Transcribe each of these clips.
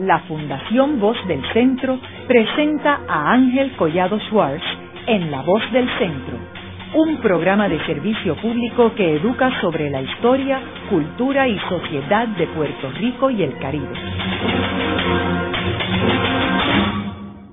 la Fundación Voz del Centro presenta a Ángel Collado Schwartz en La Voz del Centro, un programa de servicio público que educa sobre la historia, cultura y sociedad de Puerto Rico y el Caribe.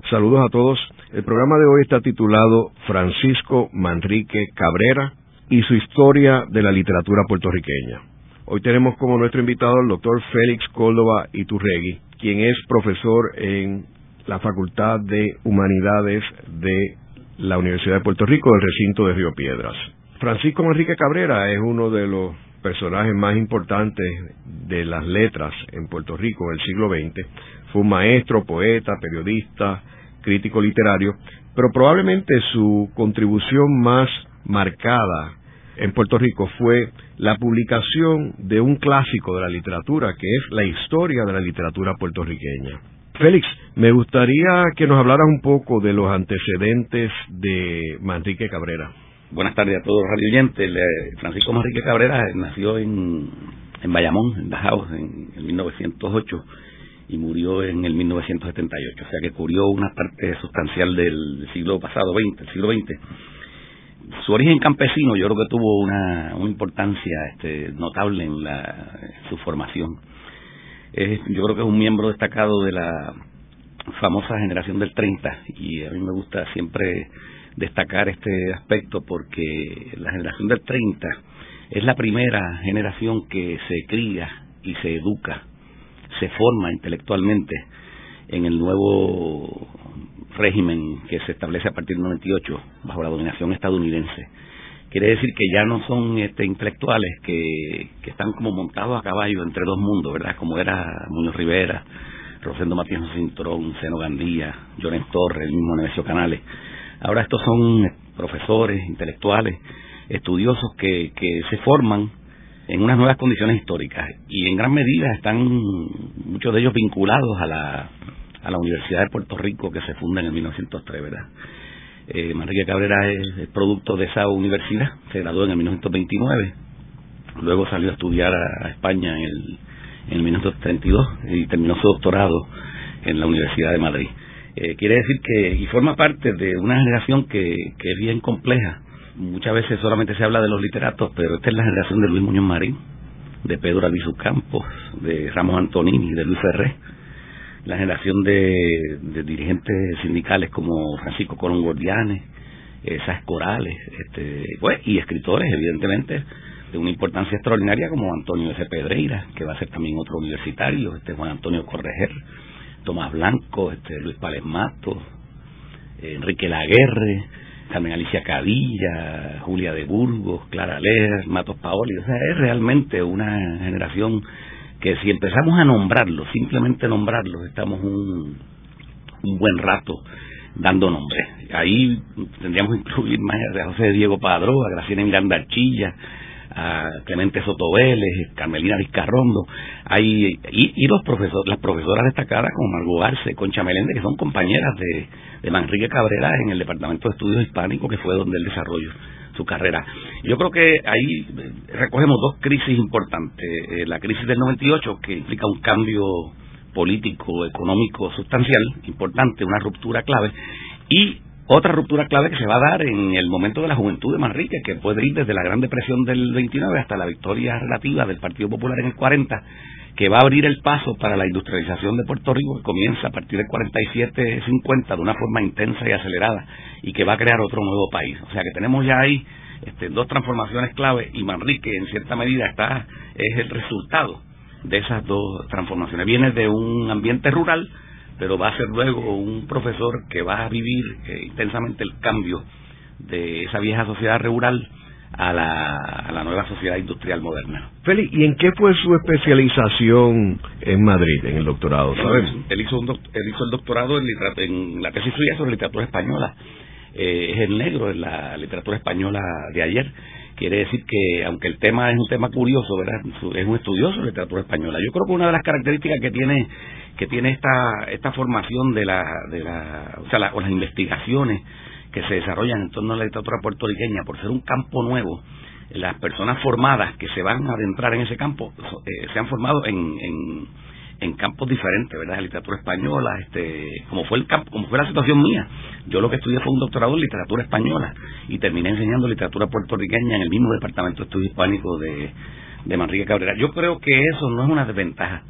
Saludos a todos. El programa de hoy está titulado Francisco Manrique Cabrera y su historia de la literatura puertorriqueña. Hoy tenemos como nuestro invitado al doctor Félix Córdoba Iturregui, quien es profesor en la Facultad de Humanidades de la Universidad de Puerto Rico del recinto de Río Piedras. Francisco Enrique Cabrera es uno de los personajes más importantes de las letras en Puerto Rico en el siglo XX. Fue un maestro, poeta, periodista, crítico literario, pero probablemente su contribución más marcada en Puerto Rico fue la publicación de un clásico de la literatura, que es la historia de la literatura puertorriqueña. Félix, me gustaría que nos hablaras un poco de los antecedentes de Manrique Cabrera. Buenas tardes a todos los radioyentes. Francisco Manrique Cabrera nació en, en Bayamón, en Dajau, en, en 1908 y murió en el 1978, o sea que cubrió una parte sustancial del siglo pasado, 20, el siglo XX su origen campesino yo creo que tuvo una, importancia este, notable en, la, su formación. yo creo que es un miembro destacado de la famosa generación del 30 y a mí me gusta siempre destacar este aspecto porque la generación del 30 es la primera generación que se cría y se educa, se forma intelectualmente en el nuevo régimen que se establece a partir del 98 bajo la dominación estadounidense. Quiere decir que ya no son este, intelectuales que, que están como montados a caballo entre dos mundos, ¿verdad? Como era Muñoz Rivera, Rosendo Matías Cintrón, Seno Gandía, Llorens Torres, el mismo Nemesio Canales. Ahora estos son profesores, intelectuales, estudiosos que, que se forman en unas nuevas condiciones históricas y en gran medida están muchos de ellos vinculados a la a la Universidad de Puerto Rico que se funda en el 1903, ¿verdad? Eh, Manrique Cabrera es, producto de esa universidad, se graduó en el 1929, luego salió a estudiar a, España en el, en el 1932 y terminó su doctorado en la Universidad de Madrid. Eh, quiere decir que, y forma parte de una generación que, que es bien compleja. Muchas veces solamente se habla de los literatos, pero esta es la generación de Luis Muñoz Marín, de Pedro Albizu Campos, de Ramos Antonini, de Luis Ferré, la generación de, dirigentes sindicales como Francisco Colón Gordianes, esas corales, este, pues, y escritores, evidentemente, de una importancia extraordinaria como Antonio S. Pedreira, que va a ser también otro universitario, este Juan Antonio Correger, Tomás Blanco, este Luis Pález Mato, Enrique Laguerre, también Alicia Cadilla, Julia de Burgos, Clara Leer, Matos Paoli, o sea, es realmente una generación que si empezamos a nombrarlos, simplemente nombrarlos, estamos un, un buen rato dando nombres. Ahí tendríamos que incluir más a José Diego Padró, a Graciela Miranda Archilla, a Clemente Soto Vélez, Carmelina Vizcarrondo, hay, y, los profesores, las profesoras destacadas como Margot Arce, Concha Meléndez, que son compañeras de, de Manrique Cabrera en el Departamento de Estudios Hispánicos, que fue donde él desarrolló su carrera. Yo creo que ahí recogemos dos crisis importantes. Eh, la crisis del 98, que implica un cambio político, económico sustancial, importante, una ruptura clave, y otra ruptura clave que se va a dar en el momento de la juventud de Manrique, que puede ir desde la Gran Depresión del 29 hasta la victoria relativa del Partido Popular en el 40, que va a abrir el paso para la industrialización de Puerto Rico, que comienza a partir del 47-50 de una forma intensa y acelerada, y que va a crear otro nuevo país. O sea que tenemos ya ahí este, dos transformaciones clave, y Manrique en cierta medida está es el resultado de esas dos transformaciones. Viene de un ambiente rural, pero va a ser luego un profesor que va a vivir eh, intensamente el cambio de esa vieja sociedad rural a la, a la nueva sociedad industrial moderna. Félix, ¿y en qué fue su especialización en Madrid, en el doctorado? ¿sabes? Él, hizo un él hizo el doctorado en, en la tesis suya sobre literatura española. Eh, es el negro en la literatura española de ayer. Quiere decir que, aunque el tema es un tema curioso, ¿verdad? es un estudioso de literatura española. Yo creo que una de las características que tiene que tiene esta esta formación de la de la o sea las investigaciones que se desarrollan en torno a la literatura puertorriqueña por ser un campo nuevo las personas formadas que se van a adentrar en ese campo eh, se han formado en, en, campos diferentes, ¿verdad? Literatura española, este, como fue el campo, como fue la situación mía. Yo lo que estudié fue un doctorado en literatura española y terminé enseñando literatura puertorriqueña en el mismo departamento de estudio hispánico de, de Manrique Cabrera. Yo creo que eso no es una desventaja.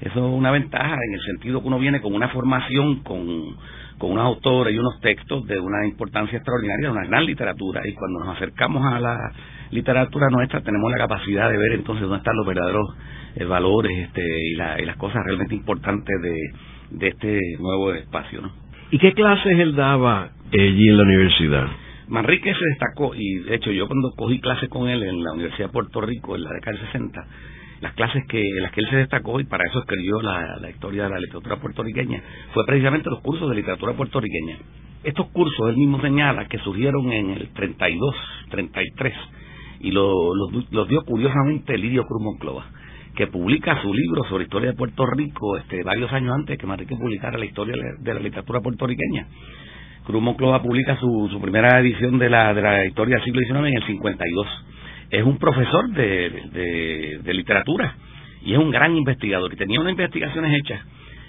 Eso es una ventaja en el sentido que uno viene con una formación, con, con unos autores y unos textos de una importancia extraordinaria, de una gran literatura, y cuando nos acercamos a la literatura nuestra tenemos la capacidad de ver entonces dónde están los verdaderos eh, valores este, y, las cosas realmente importantes de, de este nuevo espacio. ¿no? ¿Y qué clases él daba allí en la universidad? Manrique se destacó, y de hecho yo cuando cogí clases con él en la Universidad de Puerto Rico en la década del 60, las clases que las que él se destacó y para eso escribió la, la historia de la literatura puertorriqueña fue precisamente los cursos de literatura puertorriqueña. Estos cursos, él mismo señala, que surgieron en el 32, 33, y los lo, dio curiosamente Lidio Cruz Monclova que publica su libro sobre historia de Puerto Rico este, varios años antes que Manrique publicara la historia de la literatura puertorriqueña. Cruz Monclova publica su, su primera edición de la, de la historia del siglo XIX en el 52. Es un profesor de, de, literatura y es un gran investigador y tenía unas investigaciones hechas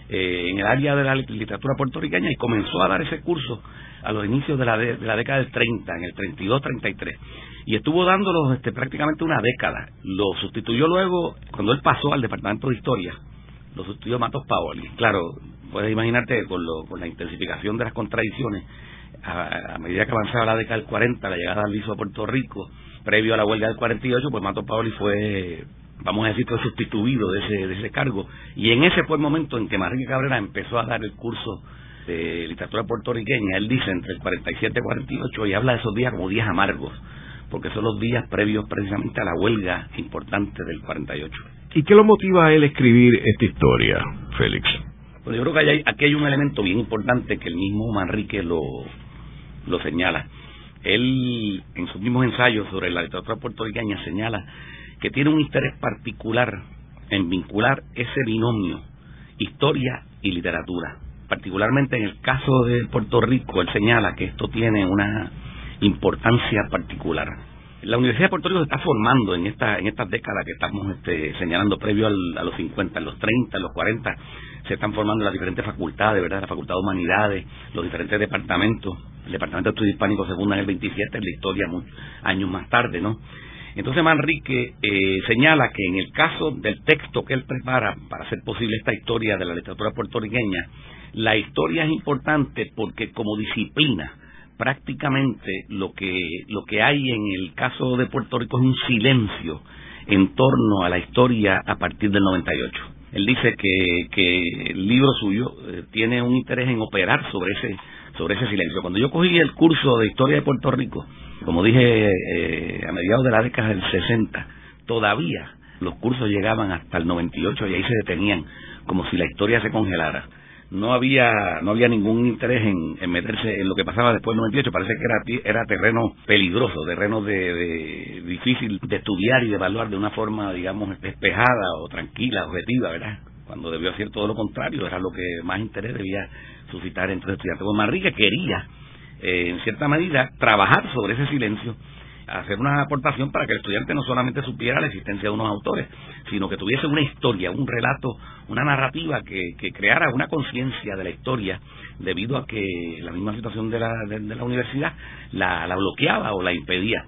eh, en el área de la literatura puertorriqueña y comenzó a dar ese curso a los inicios de la, de, la década del 30, en el 32-33 y estuvo dándolos este, prácticamente una década. Lo sustituyó luego, cuando él pasó al Departamento de Historia, lo sustituyó Matos Paoli. Claro, puedes imaginarte con, lo, con la intensificación de las contradicciones, a, medida que avanzaba la década del 40, la llegada del viso a Puerto Rico, previo a la huelga del 48, pues Matos Paoli fue, vamos a decir, fue sustituido de ese, de ese cargo. Y en ese fue el momento en que Manrique Cabrera empezó a dar el curso de literatura puertorriqueña. Él dice entre el 47 y 48 y habla de esos días como días amargos porque son los días previos precisamente a la huelga importante del 48. ¿Y qué lo motiva a él escribir esta historia, Félix? Pues yo creo que aquí hay un elemento bien importante que el mismo Manrique lo, lo señala. Él, en sus mismos ensayos sobre la literatura puertorriqueña, señala que tiene un interés particular en vincular ese binomio, historia y literatura. Particularmente en el caso de Puerto Rico, él señala que esto tiene una importancia particular. La Universidad de Puerto Rico se está formando en esta en estas décadas que estamos este, señalando previo a los 50, en los 30, en los 40, se están formando las diferentes facultades, ¿verdad? La Facultad de Humanidades, los diferentes departamentos. El Departamento de Estudios Hispánicos se en el 27, en la historia años más tarde, ¿no? Entonces Manrique eh, señala que en el caso del texto que él prepara para hacer posible esta historia de la literatura puertorriqueña, la historia es importante porque como disciplina prácticamente lo que, lo que hay en el caso de Puerto Rico es un silencio en torno a la historia a partir del 98. Él dice que, que el libro suyo eh, tiene un interés en operar sobre ese, sobre ese silencio. Cuando yo cogí el curso de historia de Puerto Rico, como dije eh, a mediados de la década del 60, todavía los cursos llegaban hasta el 98 y ahí se detenían, como si la historia se congelara. No había no había ningún interés en, meterse en lo que pasaba después del 98 parece que era era terreno peligroso terreno de, difícil de estudiar y de evaluar de una forma digamos despejada o tranquila objetiva verdad cuando debió hacer todo lo contrario era lo que más interés debía suscitar entre los estudiantes pues Manrique quería eh, en cierta medida trabajar sobre ese silencio hacer una aportación para que el estudiante no solamente supiera la existencia de unos autores, sino que tuviese una historia, un relato, una narrativa que, creara una conciencia de la historia, debido a que la misma situación de la, universidad la, bloqueaba o la impedía.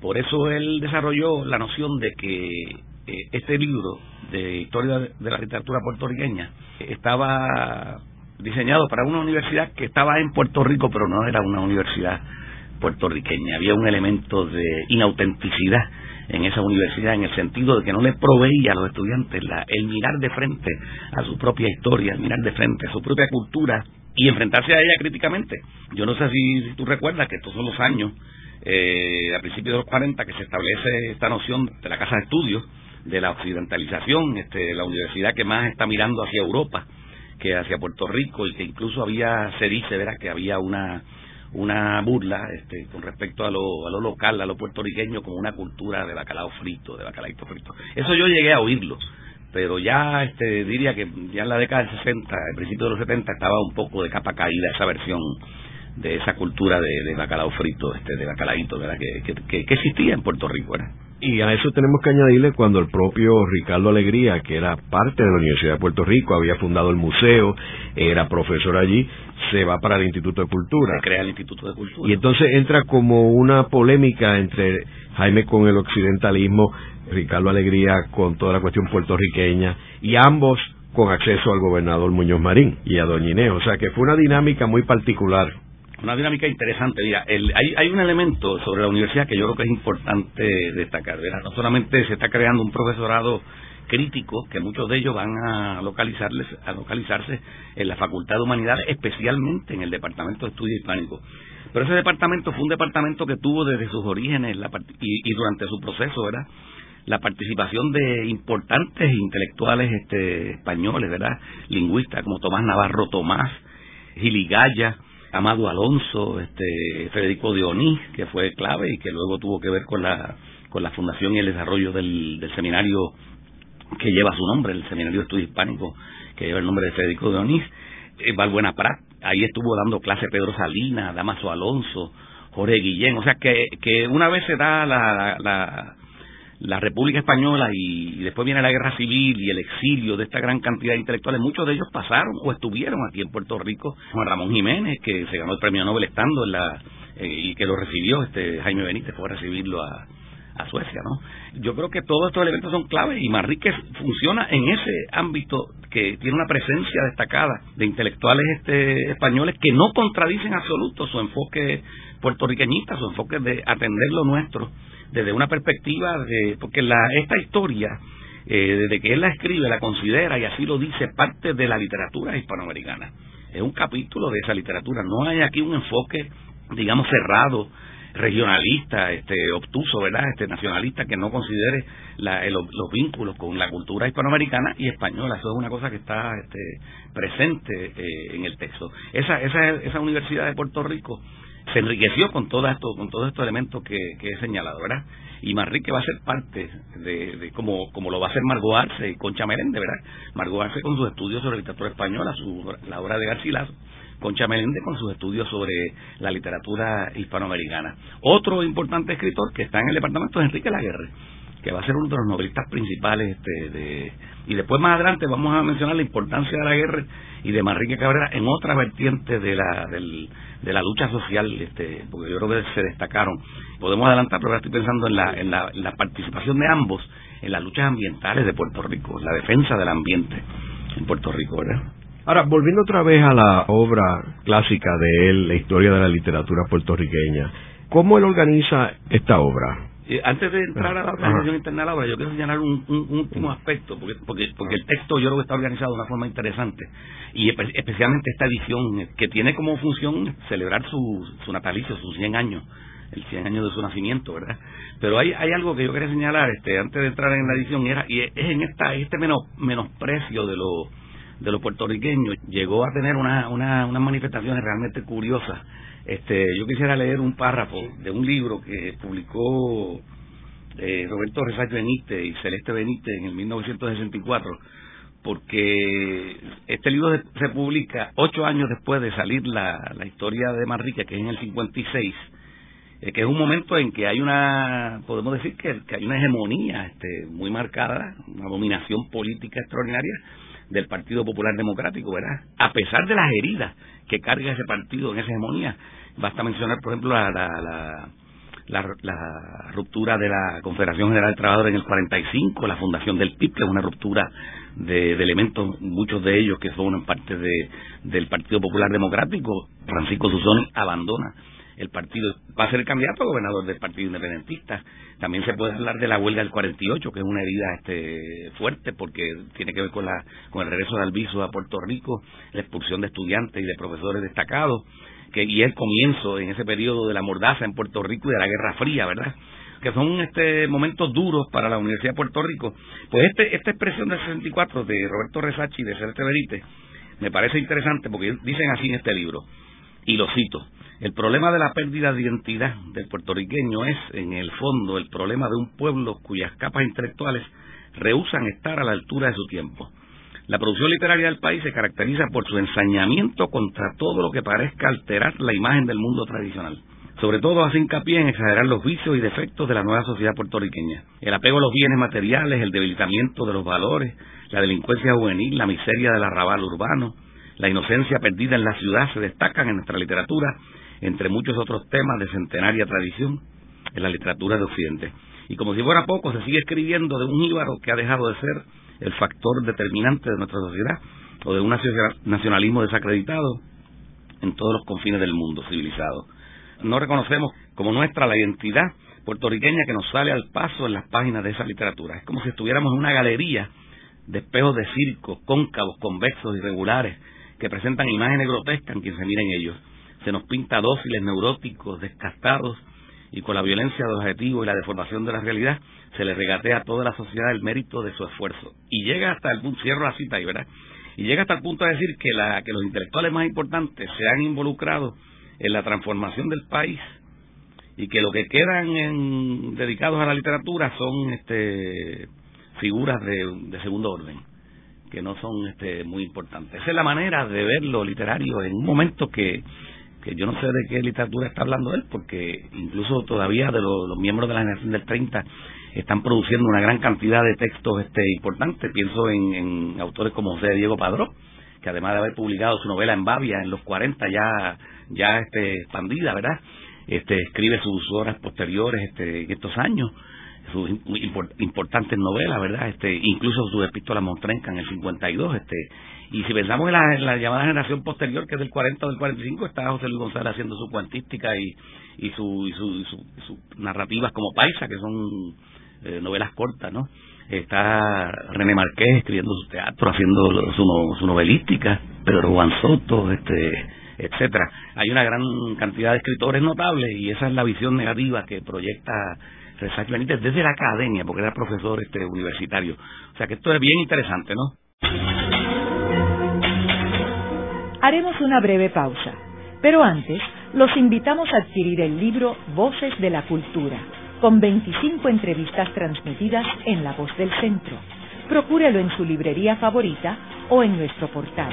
Por eso él desarrolló la noción de que eh, este libro de historia de la literatura puertorriqueña estaba diseñado para una universidad que estaba en Puerto Rico, pero no era una universidad puertorriqueña. Había un elemento de inautenticidad en esa universidad en el sentido de que no le proveía a los estudiantes la, el mirar de frente a su propia historia, el mirar de frente a su propia cultura y enfrentarse a ella críticamente. Yo no sé si, tú recuerdas que estos son los años, eh, a principios de los 40, que se establece esta noción de la casa de estudios, de la occidentalización, este, la universidad que más está mirando hacia Europa que hacia Puerto Rico y que incluso había, se dice, ¿verdad? que había una una burla este, con respecto a lo, a lo local, a lo puertorriqueño, como una cultura de bacalao frito, de bacalaito frito. Eso yo llegué a oírlo, pero ya este, diría que ya en la década del 60, al principio de los 70, estaba un poco de capa caída esa versión de esa cultura de, bacalao frito, este, de bacalaito, ¿verdad? Que, que, existía en Puerto Rico, Y a eso tenemos que añadirle cuando el propio Ricardo Alegría, que era parte de la Universidad de Puerto Rico, había fundado el museo, era profesor allí, se va para el Instituto de Cultura. Se crea el Instituto de Cultura. Y entonces entra como una polémica entre Jaime con el occidentalismo, Ricardo Alegría con toda la cuestión puertorriqueña, y ambos con acceso al gobernador Muñoz Marín y a Doña Inés. O sea que fue una dinámica muy particular una dinámica interesante. Mira, hay, hay un elemento sobre la universidad que yo creo que es importante destacar. No solamente se está creando un profesorado crítico, que muchos de ellos van a, localizarles, a localizarse en la Facultad de Humanidades, especialmente en el Departamento de Estudio Hispánico. Pero ese departamento fue un departamento que tuvo desde sus orígenes y, durante su proceso, ¿verdad? la participación de importantes intelectuales este, españoles, ¿verdad? Lingüistas como Tomás Navarro Tomás, Giligaya, Amado Alonso, este, Federico Dionís, que fue clave y que luego tuvo que ver con la, con la fundación y el desarrollo del, seminario que lleva su nombre, el Seminario de Estudio Hispánico, que lleva el nombre de Federico Dionís, eh, Valbuena Prat, ahí estuvo dando clase Pedro Salinas, Damaso Alonso, Jorge Guillén, o sea que, que una vez se da la, la República Española y, después viene la guerra civil y el exilio de esta gran cantidad de intelectuales, muchos de ellos pasaron o estuvieron aquí en Puerto Rico. Juan Ramón Jiménez, que se ganó el premio Nobel estando en la eh, y que lo recibió, este Jaime Benítez fue a recibirlo a, Suecia, ¿no? Yo creo que todos estos elementos son claves y Manrique funciona en ese ámbito que tiene una presencia destacada de intelectuales este, españoles que no contradicen en absoluto su enfoque puertorriqueñista, su enfoque de atender lo nuestro desde una perspectiva de, porque la, esta historia, eh, desde que él la escribe, la considera y así lo dice, parte de la literatura hispanoamericana. Es un capítulo de esa literatura. No hay aquí un enfoque, digamos, cerrado, regionalista, este, obtuso, ¿verdad? Este, nacionalista que no considere los vínculos con la cultura hispanoamericana y española. Eso es una cosa que está este, presente eh, en el texto. Esa, esa, esa Universidad de Puerto Rico se enriqueció con todo esto, con todos estos elementos que, que, he señalado, ¿verdad? Y Manrique va a ser parte de, como, como lo va a hacer Margot Arce y Concha Melende, ¿verdad? Margot Arce con sus estudios sobre literatura española, su, la obra de Garcilaso, Concha Melende con sus estudios sobre la literatura hispanoamericana. Otro importante escritor que está en el departamento es Enrique Laguerre, que va a ser uno de los novelistas principales este, de, y después más adelante vamos a mencionar la importancia de la guerra y de Manrique Cabrera en otra vertiente de la, del, de la lucha social, este, porque yo creo que se destacaron. Podemos adelantar, pero estoy pensando en la, en la, participación de ambos en las luchas ambientales de Puerto Rico, la defensa del ambiente en Puerto Rico. Ahora, volviendo otra vez a la obra clásica de él, la historia de la literatura puertorriqueña, ¿cómo él organiza esta obra? Antes de entrar a la organización interna de la obra, yo quiero señalar un, último aspecto, porque, porque, porque el texto yo creo que está organizado de una forma interesante, y especialmente esta edición, que tiene como función celebrar su, su natalicio, sus 100 años, el 100 años de su nacimiento, ¿verdad? Pero hay, hay algo que yo quería señalar este antes de entrar en la edición, y, era, y es en esta este menos, menosprecio de los de los puertorriqueños, llegó a tener una, una, unas manifestaciones realmente curiosas este, yo quisiera leer un párrafo de un libro que publicó eh, Roberto Resacho Benítez y Celeste Benítez en el 1964, porque este libro se publica ocho años después de salir la, la historia de Manrique, que es en el 56, eh, que es un momento en que hay una, podemos decir que, que hay una hegemonía este, muy marcada, una dominación política extraordinaria del Partido Popular Democrático, ¿verdad? A pesar de las heridas que carga ese partido en esa hegemonía, Basta mencionar, por ejemplo, la, la, la, ruptura de la Confederación General de Trabajadores en el 45, la fundación del PIB, que es una ruptura de, elementos, muchos de ellos que son parte de, del Partido Popular Democrático. Francisco Susoni abandona el partido, va a ser el candidato a gobernador del Partido Independentista. También se puede hablar de la huelga del 48, que es una herida este, fuerte porque tiene que ver con, la, con el regreso de Alviso a Puerto Rico, la expulsión de estudiantes y de profesores destacados que y el comienzo en ese periodo de la mordaza en Puerto Rico y de la Guerra Fría, ¿verdad? que son este momentos duros para la Universidad de Puerto Rico. Pues este, esta expresión del 64 de Roberto Resachi de Celeste Benítez me parece interesante porque dicen así en este libro, y lo cito, el problema de la pérdida de identidad del puertorriqueño es, en el fondo, el problema de un pueblo cuyas capas intelectuales rehusan estar a la altura de su tiempo. La producción literaria del país se caracteriza por su ensañamiento contra todo lo que parezca alterar la imagen del mundo tradicional. Sobre todo hace hincapié en exagerar los vicios y defectos de la nueva sociedad puertorriqueña. El apego a los bienes materiales, el debilitamiento de los valores, la delincuencia juvenil, la miseria del arrabal urbano, la inocencia perdida en la ciudad se destacan en nuestra literatura, entre muchos otros temas de centenaria tradición en la literatura de Occidente. Y como si fuera poco, se sigue escribiendo de un íbaro que ha dejado de ser el factor determinante de nuestra sociedad o de un nacionalismo desacreditado en todos los confines del mundo civilizado. No reconocemos como nuestra la identidad puertorriqueña que nos sale al paso en las páginas de esa literatura. Es como si estuviéramos en una galería de espejos de circo, cóncavos, convexos, irregulares, que presentan imágenes grotescas en quien se miren ellos. Se nos pinta dóciles, neuróticos, descastados, y con la violencia de los objetivos y la deformación de la realidad, se le regatea a toda la sociedad el mérito de su esfuerzo. Y llega hasta el punto, cierro la cita ahí, ¿verdad? Y llega hasta el punto de decir que, la, que los intelectuales más importantes se han involucrado en la transformación del país y que lo que quedan en, dedicados a la literatura son este, figuras de, de segundo orden que no son este, muy importantes. Esa es la manera de ver lo literario en un momento que yo no sé de qué literatura está hablando él, porque incluso todavía de los, miembros de la generación del 30 están produciendo una gran cantidad de textos este importantes. Pienso en, autores como José Diego Padró, que además de haber publicado su novela en Bavia en los 40 ya ya este expandida, ¿verdad? Este escribe sus obras posteriores este en estos años sus importantes novelas, ¿verdad? Este, incluso su epístola Montrenca en el 52, este, y si pensamos en la, llamada generación posterior, que es del 40 o del 45, está José Luis González haciendo su cuantística y, y, su, y su, narrativas como Paisa, que son eh, novelas cortas, ¿no? Está René Marqués escribiendo su teatro, haciendo su, su novelística, Pedro Juan Soto, este, etcétera. Hay una gran cantidad de escritores notables y esa es la visión negativa que proyecta Benítez desde la academia, porque era profesor este universitario. O sea que esto es bien interesante, ¿no? Haremos una breve pausa, pero antes los invitamos a adquirir el libro Voces de la Cultura, con 25 entrevistas transmitidas en La Voz del Centro. Procúrelo en su librería favorita o en nuestro portal.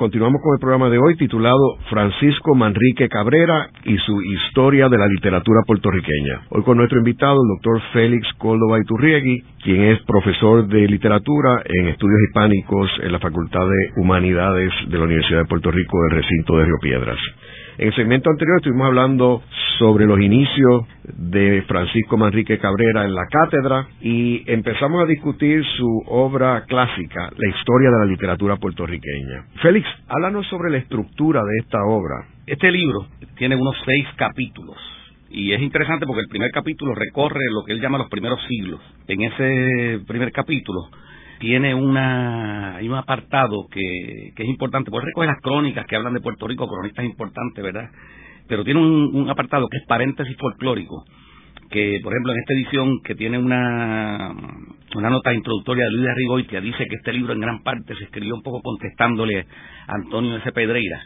Continuamos con el programa de hoy titulado Francisco Manrique Cabrera y su historia de la literatura puertorriqueña. Hoy con nuestro invitado, el doctor Félix Córdoba Iturriegui, quien es profesor de literatura en estudios hispánicos en la Facultad de Humanidades de la Universidad de Puerto Rico del recinto de Río Piedras. En el segmento anterior estuvimos hablando sobre los inicios de Francisco Manrique Cabrera en la cátedra y empezamos a discutir su obra clásica, La historia de la literatura puertorriqueña. Félix, háblanos sobre la estructura de esta obra. Este libro tiene unos seis capítulos y es interesante porque el primer capítulo recorre lo que él llama los primeros siglos. En ese primer capítulo tiene una, hay un apartado que, que es importante, porque recoge las crónicas que hablan de Puerto Rico, cronistas importantes, ¿verdad? Pero tiene un, apartado que es paréntesis folclórico, que por ejemplo en esta edición que tiene una, una nota introductoria de Luis de que dice que este libro en gran parte se escribió un poco contestándole a Antonio S. Pedreira.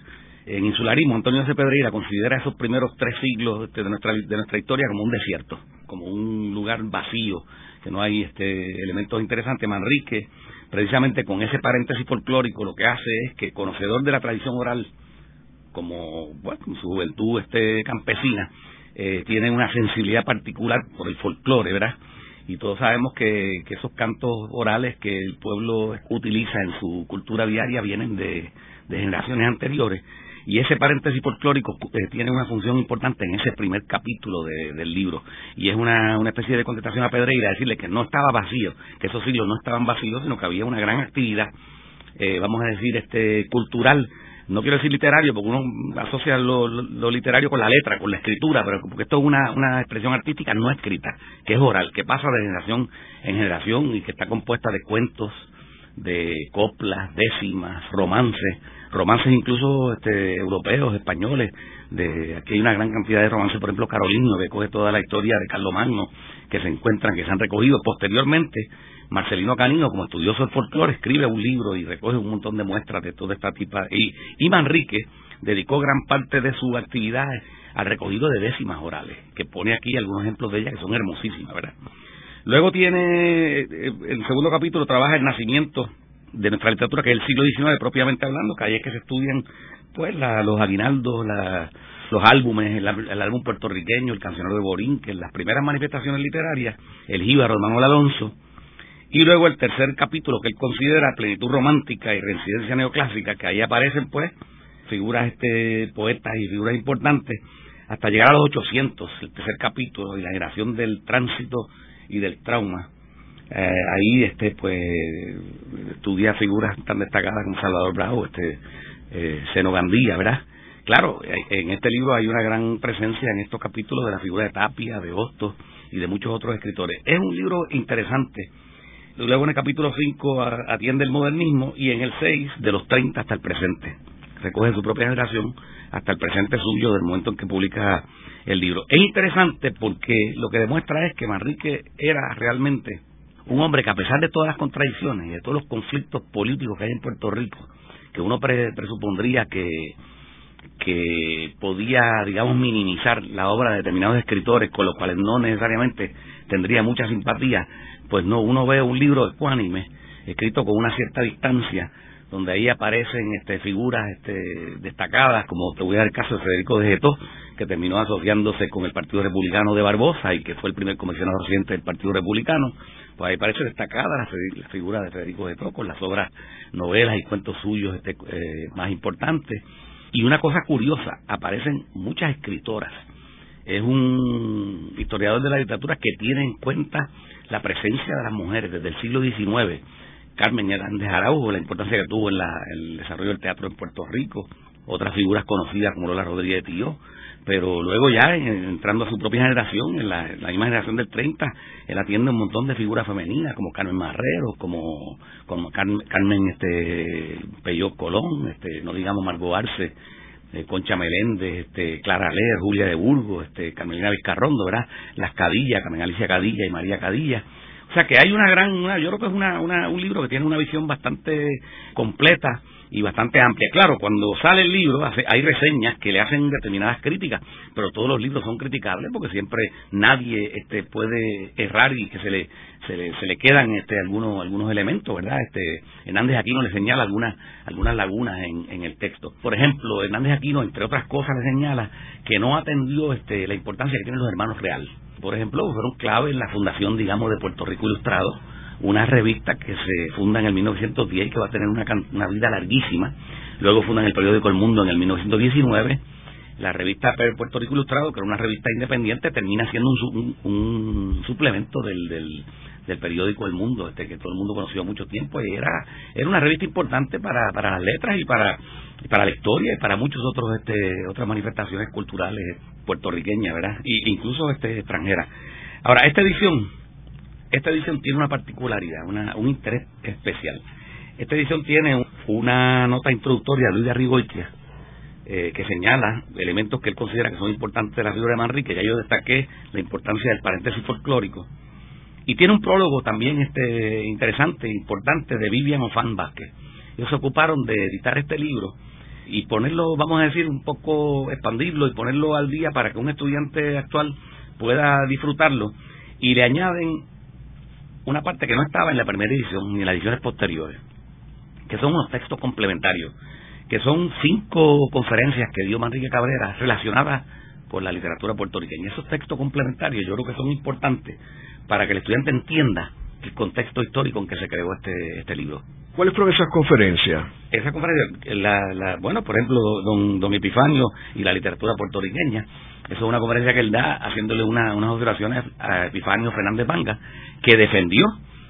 En insularismo, Antonio S. Pedreira considera esos primeros tres siglos de nuestra, de nuestra historia como un desierto, como un lugar vacío, que no hay este elementos interesantes. Manrique, precisamente con ese paréntesis folclórico, lo que hace es que, conocedor de la tradición oral, como bueno, su juventud este campesina, eh, tiene una sensibilidad particular por el folclore, ¿verdad? Y todos sabemos que, que esos cantos orales que el pueblo utiliza en su cultura diaria vienen de, de generaciones anteriores y ese paréntesis folclórico eh, tiene una función importante en ese primer capítulo del libro. Y es una, una especie de contestación a Pedreira, decirle que no estaba vacío, que esos siglos no estaban vacíos, sino que había una gran actividad, eh, vamos a decir, este cultural no quiero decir literario, porque uno asocia lo, lo, literario con la letra, con la escritura, pero porque esto es una, una expresión artística no escrita, que es oral, que pasa de generación en generación y que está compuesta de cuentos, de coplas, décimas, romances, romances incluso este, europeos, españoles, de aquí hay una gran cantidad de romances, por ejemplo, Carolino, que coge toda la historia de Carlos Magno, que se encuentran, que se han recogido. Posteriormente, Marcelino Canino, como estudioso del folclore, escribe un libro y recoge un montón de muestras de toda esta tipa. Y, y Manrique dedicó gran parte de su actividad al recogido de décimas orales, que pone aquí algunos ejemplos de ellas que son hermosísimas, ¿verdad? Luego tiene, eh, el segundo capítulo trabaja el nacimiento de nuestra literatura, que es el siglo XIX propiamente hablando, que ahí es que se estudian pues los aguinaldos, los álbumes, el, álbum puertorriqueño, el cancionero de Borinque, las primeras manifestaciones literarias, el jíbaro de Manuel Alonso, y luego el tercer capítulo que él considera plenitud romántica y reincidencia neoclásica, que ahí aparecen pues figuras este poetas y figuras importantes, hasta llegar a los 800, el tercer capítulo, y la generación del tránsito y del trauma. Eh, ahí este pues estudia figuras tan destacadas como Salvador Bravo, este eh, Gandía, ¿verdad? Claro, eh, en este libro hay una gran presencia en estos capítulos de la figura de Tapia, de Hostos y de muchos otros escritores. Es un libro interesante. Luego en el capítulo 5 atiende el modernismo y en el 6 de los 30 hasta el presente. Recoge su propia generación hasta el presente suyo del momento en que publica el libro. Es interesante porque lo que demuestra es que Manrique era realmente un hombre que a pesar de todas las contradicciones y de todos los conflictos políticos que hay en Puerto Rico, que uno presupondría que, que podía, digamos, minimizar la obra de determinados escritores, con los cuales no necesariamente tendría mucha simpatía, pues no, uno ve un libro ecuánime, escrito con una cierta distancia, donde ahí aparecen este, figuras este, destacadas, como te voy a dar el caso de Federico de Getó, que terminó asociándose con el Partido Republicano de Barbosa y que fue el primer comisionado residente del Partido Republicano, pues ahí parece destacada la, figura de Federico de con las obras, novelas y cuentos suyos este, eh, más importantes. Y una cosa curiosa, aparecen muchas escritoras. Es un historiador de la literatura que tiene en cuenta la presencia de las mujeres desde el siglo XIX. Carmen Hernández Araujo, la importancia que tuvo en el desarrollo del teatro en Puerto Rico, otras figuras conocidas como Lola Rodríguez de Tío, pero luego ya entrando a su propia generación, en la, misma generación del 30, él atiende un montón de figuras femeninas como Carmen Marrero, como, como Carmen, este Peyot Colón, este no digamos Margot Arce, eh, Concha Meléndez, este Clara Leer, Julia de Burgos, este Carmelina Vizcarrondo. Las Cadillas, Carmen Alicia Cadilla y María Cadilla. O sea que hay una gran, una, yo creo que es una, una, un libro que tiene una visión bastante completa y bastante amplia. Claro, cuando sale el libro hay reseñas que le hacen determinadas críticas, pero todos los libros son criticables porque siempre nadie este, puede errar y que se le, se le, se le quedan este, algunos, algunos elementos, ¿verdad? Este, Hernández Aquino le señala algunas, algunas lagunas en, en el texto. Por ejemplo, Hernández Aquino, entre otras cosas, le señala que no atendió este, la importancia que tienen los hermanos real. Por ejemplo, fueron clave en la fundación, digamos, de Puerto Rico Ilustrado, una revista que se funda en el 1910 y que va a tener una, una vida larguísima. Luego fundan el periódico El Mundo en el 1919. La revista Puerto Rico Ilustrado, que era una revista independiente, termina siendo un, un, suplemento del, del, periódico El Mundo, este que todo el mundo conoció mucho tiempo y era era una revista importante para, para las letras y para para la historia y para muchos otros este otras manifestaciones culturales puertorriqueñas, ¿verdad? Y incluso este extranjeras. Ahora, esta edición esta edición tiene una particularidad, un interés especial. Esta edición tiene una nota introductoria de Luis de Arrigoitia, eh, que señala elementos que él considera que son importantes de la figura de Manrique. Ya yo destaqué la importancia del paréntesis folclórico. Y tiene un prólogo también este interesante, importante, de Vivian Ofan Vázquez. Ellos se ocuparon de editar este libro y ponerlo, vamos a decir, un poco expandirlo y ponerlo al día para que un estudiante actual pueda disfrutarlo. Y le añaden una parte que no estaba en la primera edición ni en las ediciones posteriores, que son unos textos complementarios, que son cinco conferencias que dio Manrique Cabrera relacionadas con la literatura puertorriqueña. Esos textos complementarios yo creo que son importantes para que el estudiante entienda contexto histórico en que se creó este, este libro. ¿Cuáles fueron esas conferencias? Esa conferencia, la, bueno, por ejemplo, don, don Epifanio y la literatura puertorriqueña, eso es una conferencia que él da haciéndole una, unas observaciones a Epifanio Fernández Vanga, que defendió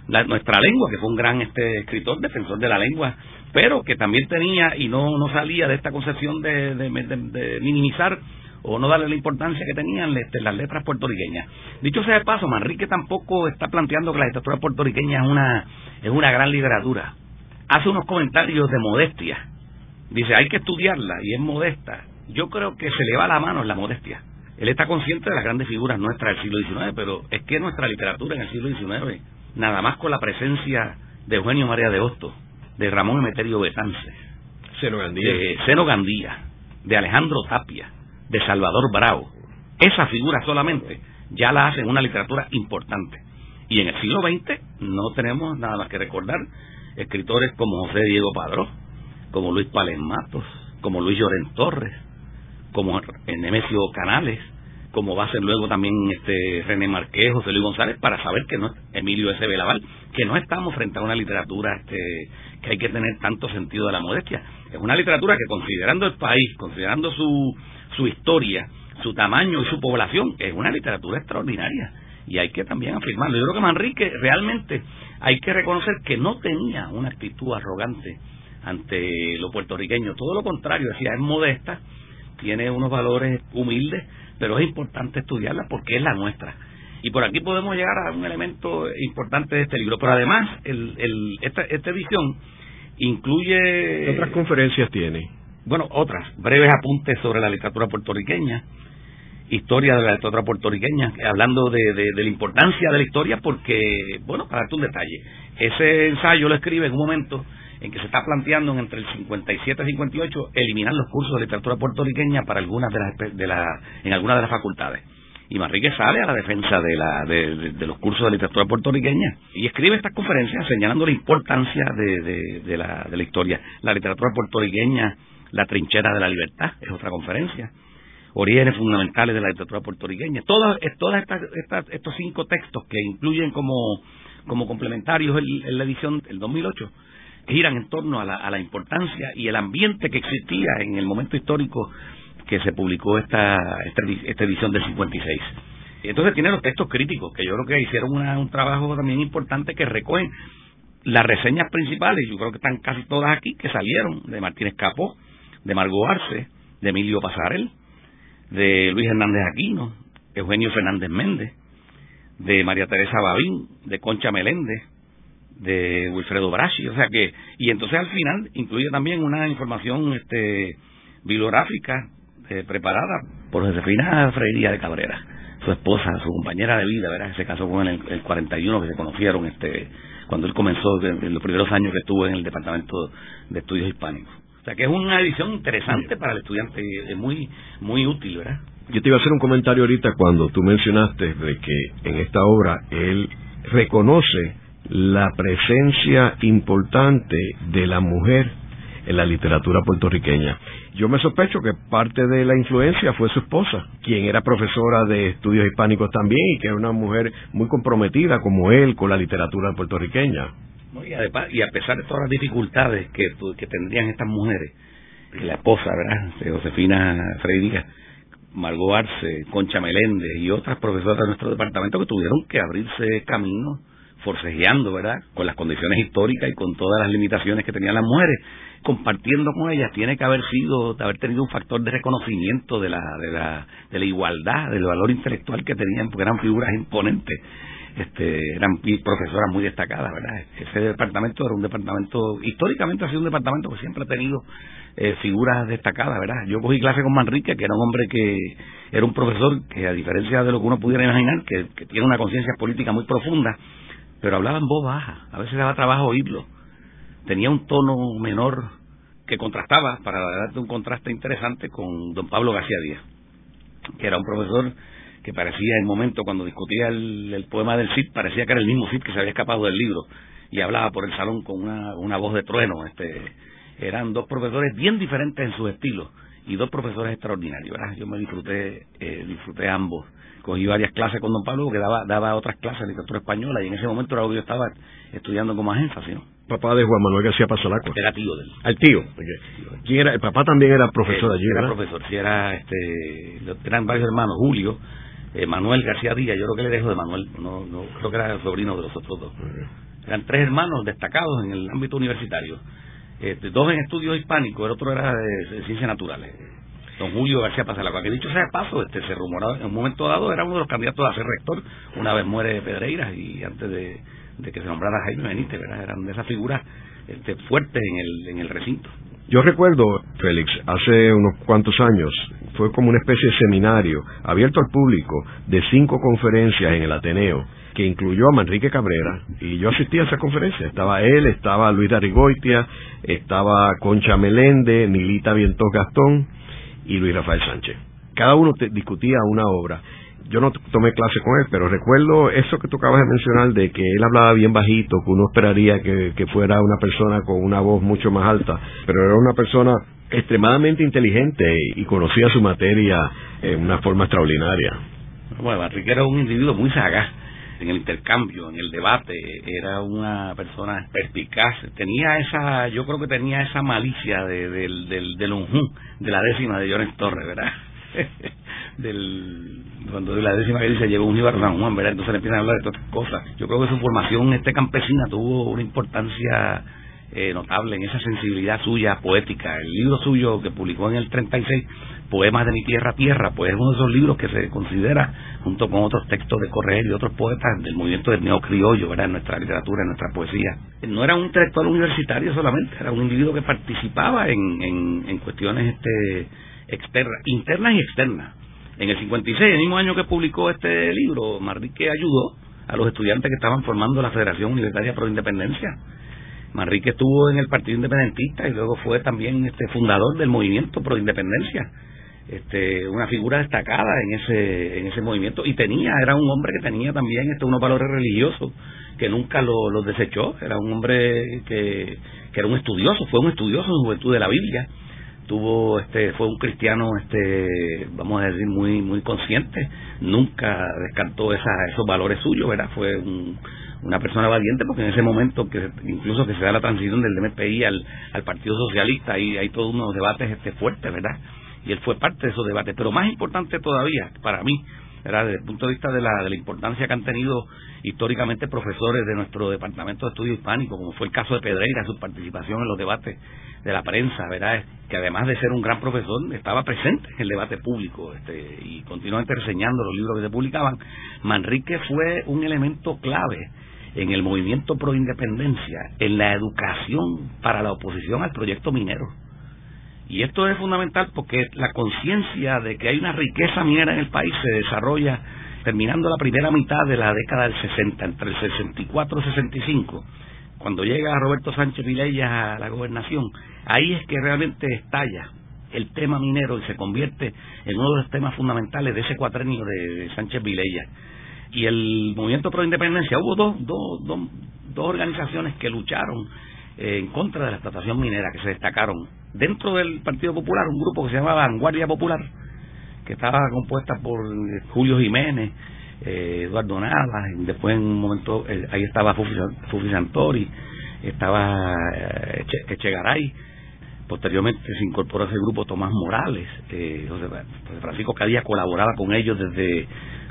nuestra lengua, que fue un gran este escritor, defensor de la lengua, pero que también tenía y no, no salía de esta concepción de, de, minimizar o no darle la importancia que tenían este, las letras puertorriqueñas. Dicho sea de paso, Manrique tampoco está planteando que la literatura puertorriqueña es una, es una gran literatura. Hace unos comentarios de modestia. Dice, hay que estudiarla y es modesta yo creo que se le va la mano en la modestia. Él está consciente de las grandes figuras nuestras del siglo XIX, pero es que nuestra literatura en el siglo XIX, nada más con la presencia de Eugenio María de Hostos, de Ramón Emeterio Betance, de Seno Gandía, de Alejandro Tapia, de Salvador Bravo, esa figura solamente ya la hacen una literatura importante. Y en el siglo XX no tenemos nada más que recordar escritores como José Diego Padró, como Luis Palen Matos, como Luis Llorén Torres, como Nemesio Canales, como va a ser luego también este René Marqués, José Luis González, para saber que no Emilio S. Belaval, que no estamos frente a una literatura este, que hay que tener tanto sentido de la modestia. Es una literatura que considerando el país, considerando su, su historia, su tamaño y su población, es una literatura extraordinaria. Y hay que también afirmarlo. Yo creo que Manrique realmente hay que reconocer que no tenía una actitud arrogante ante lo puertorriqueño. Todo lo contrario, decía, es modesta, tiene unos valores humildes, pero es importante estudiarla porque es la nuestra. Y por aquí podemos llegar a un elemento importante de este libro. Pero además, el, el, esta, esta edición incluye... ¿Qué otras conferencias tiene? Bueno, otras. Breves apuntes sobre la literatura puertorriqueña, historia de la literatura puertorriqueña, hablando de, de, la importancia de la historia porque, bueno, para darte un detalle, ese ensayo lo escribe en un momento en que se está planteando entre el 57 y 58 eliminar los cursos de literatura puertorriqueña para algunas de las de la, en algunas de las facultades. Y Manrique sale a la defensa de, la, de, los cursos de literatura puertorriqueña y escribe estas conferencias señalando la importancia de, la, de la historia. La literatura puertorriqueña, la trinchera de la libertad, es otra conferencia. Orígenes fundamentales de la literatura puertorriqueña. Todos todas estas, estos cinco textos que incluyen como, como complementarios en la edición del 2008 giran en torno a la, a la importancia y el ambiente que existía en el momento histórico que se publicó esta, esta, edición del 56. Entonces tiene los textos críticos, que yo creo que hicieron un trabajo también importante que recogen las reseñas principales, yo creo que están casi todas aquí, que salieron de Martínez Capó, de Margot Arce, de Emilio Pasarel, de Luis Hernández Aquino, Eugenio Fernández Méndez, de María Teresa Babín, de Concha Meléndez, de Wilfredo Braschi, o sea que, y entonces al final incluye también una información este bibliográfica eh, preparada por Josefina Freiría de Cabrera, su esposa, su compañera de vida, ¿verdad? Se casó con él en el 41 que se conocieron este cuando él comenzó en los primeros años que estuvo en el Departamento de Estudios Hispánicos. O sea que es una edición interesante para el estudiante, es muy muy útil, ¿verdad? Yo te iba a hacer un comentario ahorita cuando tú mencionaste de que en esta obra él reconoce la presencia importante de la mujer en la literatura puertorriqueña. Yo me sospecho que parte de la influencia fue su esposa, quien era profesora de estudios hispánicos también y que era una mujer muy comprometida como él con la literatura puertorriqueña. Y a, pesar de todas las dificultades que, que tendrían estas mujeres, la esposa, ¿verdad? Josefina Frederica, Margot Arce, Concha Meléndez y otras profesoras de nuestro departamento que tuvieron que abrirse camino forcejeando, ¿verdad? Con las condiciones históricas y con todas las limitaciones que tenían las mujeres, compartiendo con ellas, tiene que haber sido, haber tenido un factor de reconocimiento de la, de la, de la igualdad, del valor intelectual que tenían, porque eran figuras imponentes, este, eran profesoras muy destacadas, ¿verdad? Ese departamento era un departamento, históricamente ha sido un departamento que siempre ha tenido eh, figuras destacadas, ¿verdad? Yo cogí clase con Manrique, que era un hombre que era un profesor que, a diferencia de lo que uno pudiera imaginar, que tiene una conciencia política muy profunda, pero hablaba en voz baja, a veces daba trabajo oírlo. Tenía un tono menor que contrastaba, para darte un contraste interesante, con don Pablo García Díaz, que era un profesor que parecía, en el momento cuando discutía el, poema del Cid, parecía que era el mismo Cid que se había escapado del libro y hablaba por el salón con una, una voz de trueno. Este, eran dos profesores bien diferentes en su estilo y dos profesores extraordinarios. Yo me disfruté, eh, disfruté ambos cogí varias clases con don Pablo que daba, daba otras clases de literatura española y en ese momento era lo que yo estaba estudiando con más énfasis. ¿no? Papá de Juan Manuel García Pasolaco. Era tío de él. Al tío. ¿Quién era? El papá también era profesor eh, allí, Era profesor, sí, era, este, eran varios hermanos, Julio, eh, Manuel García Díaz, yo creo que le dejo de Manuel, no, no creo que era el sobrino de los otros dos. Eran tres hermanos destacados en el ámbito universitario. Este, dos en estudios hispánicos, el otro era de, ciencias naturales don Julio García Pasalaco, que dicho sea de paso, este, se rumoraba en un momento dado, era uno de los candidatos a ser rector, una vez muere Pedreira y antes de, que se nombrara Jaime Benítez, eran de esas figuras este, fuertes en el, en el recinto. Yo recuerdo, Félix, hace unos cuantos años, fue como una especie de seminario abierto al público de cinco conferencias en el Ateneo que incluyó a Manrique Cabrera y yo asistí a esa conferencia. Estaba él, estaba Luis Darigoitia, estaba Concha Melende, Nilita Vientos Gastón y Luis Rafael Sánchez. Cada uno discutía una obra yo no tomé clase con él, pero recuerdo eso que tú acabas de mencionar de que él hablaba bien bajito, que uno esperaría que, fuera una persona con una voz mucho más alta, pero era una persona extremadamente inteligente y conocía su materia en una forma extraordinaria. Bueno, Enrique era un individuo muy sagaz en el intercambio, en el debate, era una persona perspicaz, tenía esa, yo creo que tenía esa malicia de, del, del, del de la décima de Jones Torres, ¿verdad? del cuando la décima vez se llegó un a San Juan, ¿verdad? Entonces le empiezan a hablar de todas cosas. Yo creo que su formación este campesina tuvo una importancia eh, notable en esa sensibilidad suya poética. El libro suyo que publicó en el 36, Poemas de mi tierra tierra, pues es uno de esos libros que se considera, junto con otros textos de Correr y otros poetas del movimiento del neocriollo, ¿verdad? En nuestra literatura, en nuestra poesía. No era un intelectual universitario solamente, era un individuo que participaba en, en, en cuestiones este externas, internas y externas. En el 56, el mismo año que publicó este libro, Manrique ayudó a los estudiantes que estaban formando la Federación Universitaria Pro Independencia. Manrique estuvo en el Partido Independentista y luego fue también este fundador del movimiento Pro Independencia. Este, una figura destacada en ese en ese movimiento y tenía era un hombre que tenía también este unos valores religiosos que nunca los lo desechó era un hombre que, que era un estudioso fue un estudioso en juventud de la Biblia tuvo este fue un cristiano este vamos a decir muy muy consciente. Nunca descartó esa, esos valores suyos verdad fue una persona valiente porque en ese momento que incluso que se da la transición del MPI al, al Partido Socialista y hay todos unos debates este fuertes verdad y él fue parte de esos debates. Pero más importante todavía para mí ¿verdad? desde el punto de vista de la, de la importancia que han tenido históricamente profesores de nuestro departamento de estudio hispánico, como fue el caso de Pedreira, su participación en los debates de la prensa, ¿verdad? Que además de ser un gran profesor, estaba presente en el debate público este, y continuamente reseñando los libros que se publicaban. Manrique fue un elemento clave en el movimiento pro independencia, en la educación para la oposición al proyecto minero. Y esto es fundamental porque la conciencia de que hay una riqueza minera en el país se desarrolla terminando la primera mitad de la década del 60, entre el 64 y 65, cuando llega Roberto Sánchez Vilella a la gobernación, ahí es que realmente estalla el tema minero y se convierte en uno de los temas fundamentales de ese cuatrenio de Sánchez Vilella. Y el movimiento pro independencia, hubo dos, dos, dos, dos organizaciones que lucharon en contra de la explotación minera, que se destacaron. Dentro del Partido Popular, un grupo que se llamaba Vanguardia Popular, que estaba compuesta por Julio Jiménez, eh, Eduardo Navas, y después en un momento eh, ahí estaba Fufi, Santori, estaba eh, Echegaray, posteriormente se incorporó a ese grupo Tomás Morales, eh, José, Francisco Cadía colaboraba con ellos desde,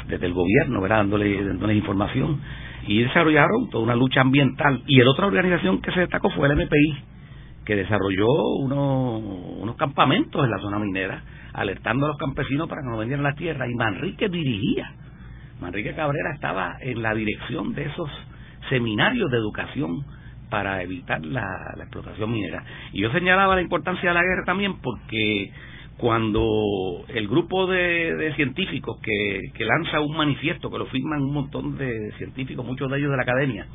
desde el gobierno, ¿verdad? Dándole, dándole información, y desarrollaron toda una lucha ambiental. Y la otra organización que se destacó fue el MPI, que desarrolló unos, unos campamentos en la zona minera alertando a los campesinos para que no vendieran la tierra y Manrique dirigía. Manrique Cabrera estaba en la dirección de esos seminarios de educación para evitar la, explotación minera. Y yo señalaba la importancia de la guerra también porque cuando el grupo de, científicos que, que, lanza un manifiesto, que lo firman un montón de científicos, muchos de ellos de la academia,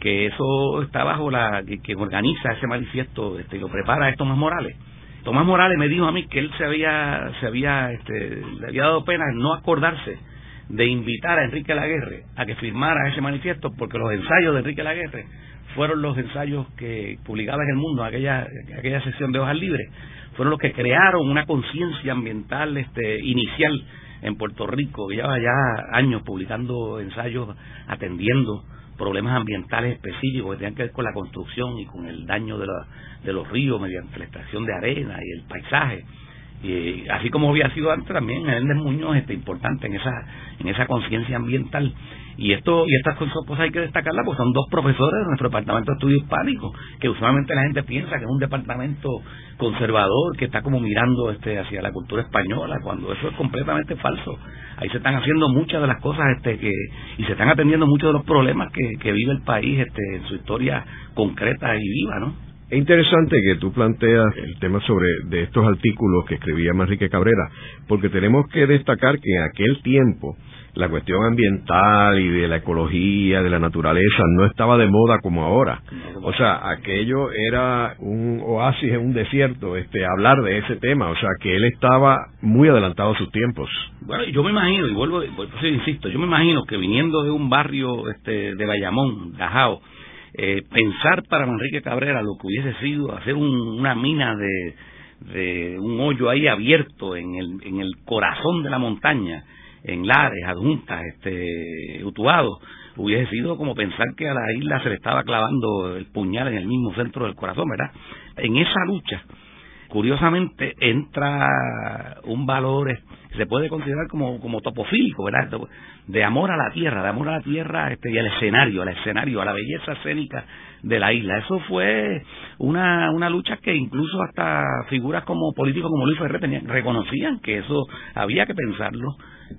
que eso está bajo la que, organiza ese manifiesto este, y lo prepara a Tomás Morales, Tomás Morales me dijo a mí que él se había, se había, este, le había dado pena no acordarse de invitar a Enrique Laguerre a que firmara ese manifiesto porque los ensayos de Enrique Laguerre fueron los ensayos que publicaba en el mundo, aquella, aquella sección de hojas libres, fueron los que crearon una conciencia ambiental este, inicial en Puerto Rico, que lleva ya años publicando ensayos atendiendo problemas ambientales específicos que tenían que ver con la construcción y con el daño de, la, de los ríos mediante la extracción de arena y el paisaje. Y así como había sido antes también Hernández Muñoz este importante en esa en esa conciencia ambiental y esto y estas cosas hay que destacarlas porque son dos profesores de nuestro departamento de estudio hispánico que usualmente la gente piensa que es un departamento conservador que está como mirando este hacia la cultura española cuando eso es completamente falso. Ahí se están haciendo muchas de las cosas este que y se están atendiendo muchos de los problemas que, que vive el país este en su historia concreta y viva no Es interesante que tú planteas el tema sobre de estos artículos que escribía Manrique Cabrera, porque tenemos que destacar que en aquel tiempo la cuestión ambiental y de la ecología, de la naturaleza, no estaba de moda como ahora. O sea, aquello era un oasis en un desierto, este, hablar de ese tema. O sea, que él estaba muy adelantado a sus tiempos. Bueno, yo me imagino, y vuelvo, vuelvo insisto, yo me imagino que viniendo de un barrio este, de Bayamón, Gajao, eh, pensar para Manrique Cabrera lo que hubiese sido hacer una mina de, de un hoyo ahí abierto en el, en el corazón de la montaña, en Lares, Adjuntas, este, Utuado, hubiese sido como pensar que a la isla se le estaba clavando el puñal en el mismo centro del corazón, ¿verdad? En esa lucha, curiosamente, entra un valor se puede considerar como, como topofílico, ¿verdad? De amor a la tierra, de amor a la tierra este, y al escenario, al escenario, a la belleza escénica de la isla. Eso fue una, una lucha que incluso hasta figuras como políticos como Luis Ferrer reconocían que eso había que pensarlo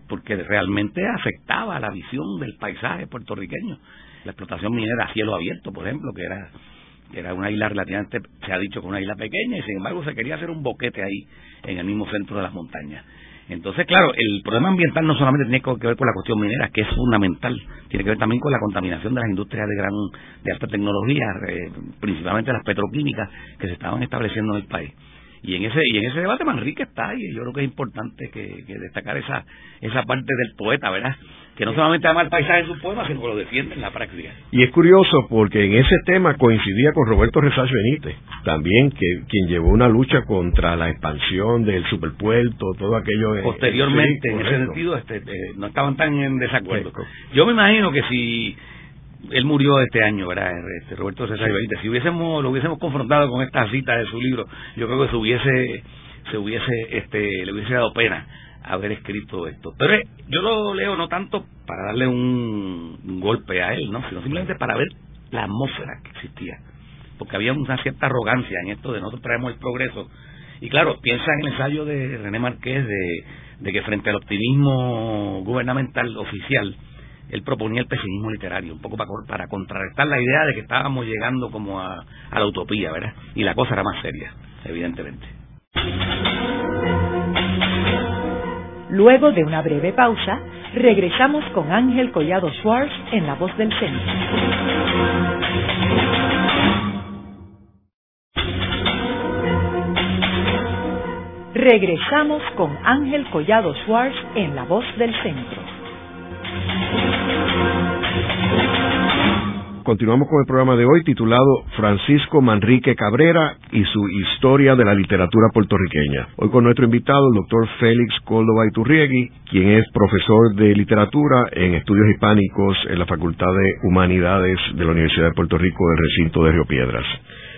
porque realmente afectaba la visión del paisaje puertorriqueño. La explotación minera a cielo abierto, por ejemplo, que era era una isla relativamente, se ha dicho que una isla pequeña, y sin embargo se quería hacer un boquete ahí, en el mismo centro de las montañas. Entonces, claro, el problema ambiental no solamente tiene que ver con la cuestión minera, que es fundamental, tiene que ver también con la contaminación de las industrias de gran de alta tecnología, eh, principalmente las petroquímicas que se estaban estableciendo en el país y en ese y en ese debate Manrique está y yo creo que es importante que, destacar esa esa parte del poeta verdad que no solamente ama el paisaje en sus poemas sino que lo defiende en la práctica. Y es curioso porque en ese tema coincidía con Roberto Resach Benítez también que quien llevó una lucha contra la expansión del superpuerto todo aquello posteriormente en ese sentido este, eh, no estaban tan en desacuerdo. Yo me imagino que si él murió este año, ¿verdad? Este, Roberto César. Si hubiésemos, lo hubiésemos confrontado con esta cita de su libro, yo creo que se hubiese, se hubiese, este, le hubiese dado pena haber escrito esto. Pero eh, yo lo leo no tanto para darle un, golpe a él, ¿no? Sino simplemente para ver la atmósfera que existía. Porque había una cierta arrogancia en esto de nosotros traemos el progreso. Y claro, piensa en el ensayo de René Marqués de, de que frente al optimismo gubernamental oficial, él proponía el pesimismo literario, un poco para, para contrarrestar la idea de que estábamos llegando como a, a la utopía, ¿verdad? Y la cosa era más seria, evidentemente. Luego de una breve pausa, regresamos con Ángel Collado Schwartz en La Voz del Centro. Regresamos con Ángel Collado Schwartz en La Voz del Centro. Continuamos con el programa de hoy titulado Francisco Manrique Cabrera y su historia de la literatura puertorriqueña. Hoy con nuestro invitado, el doctor Félix Córdoba Iturriegui, quien es profesor de literatura en estudios hispánicos en la Facultad de Humanidades de la Universidad de Puerto Rico del recinto de Río Piedras.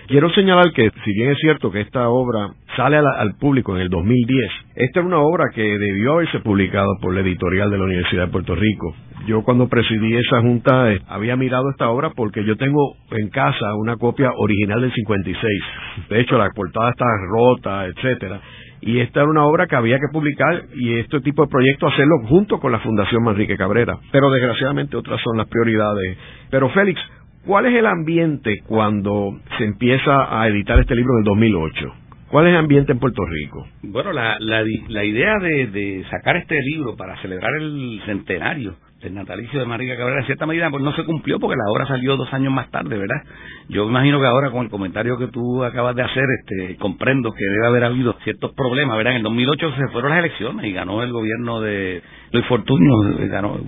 Quiero señalar que, si bien es cierto que esta obra sale al, público en el 2010, esta es una obra que debió haberse publicado por la editorial de la Universidad de Puerto Rico. Yo cuando presidí esa junta eh, había mirado esta obra porque yo tengo en casa una copia original del 56. De hecho, la portada está rota, etcétera. Y esta era una obra que había que publicar y este tipo de proyectos hacerlo junto con la Fundación Manrique Cabrera. Pero desgraciadamente otras son las prioridades. Pero Félix, ¿Cuál es el ambiente cuando se empieza a editar este libro en el 2008? ¿Cuál es el ambiente en Puerto Rico? Bueno, la, la, idea de, sacar este libro para celebrar el centenario del natalicio de María Cabrera, en cierta medida, pues no se cumplió porque la obra salió dos años más tarde, ¿verdad? Yo imagino que ahora con el comentario que tú acabas de hacer, este, comprendo que debe haber habido ciertos problemas, ¿verdad? En el 2008 se fueron las elecciones y ganó el gobierno de Luis Fortunio, ganó,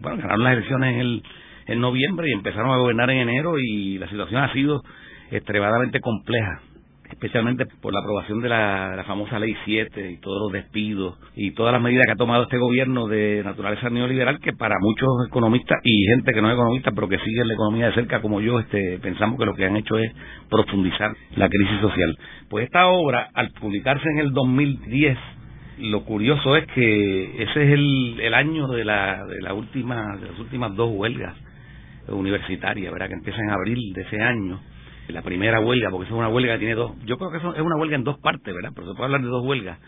bueno, ganaron las elecciones en el en noviembre y empezaron a gobernar en enero y la situación ha sido extremadamente compleja especialmente por la aprobación de la, famosa Ley 7 y todos los despidos y todas las medidas que ha tomado este gobierno de naturaleza neoliberal que para muchos economistas y gente que no es economista pero que sigue la economía de cerca como yo este pensamos que lo que han hecho es profundizar la crisis social. Pues esta obra al publicarse en el 2010 lo curioso es que ese es el, el año de la, de la última de las últimas dos huelgas universitaria, ¿verdad? Que empieza en abril de ese año, la primera huelga, porque es una huelga que tiene dos, yo creo que es una huelga en dos partes, ¿verdad? Pero se puede hablar de dos huelgas.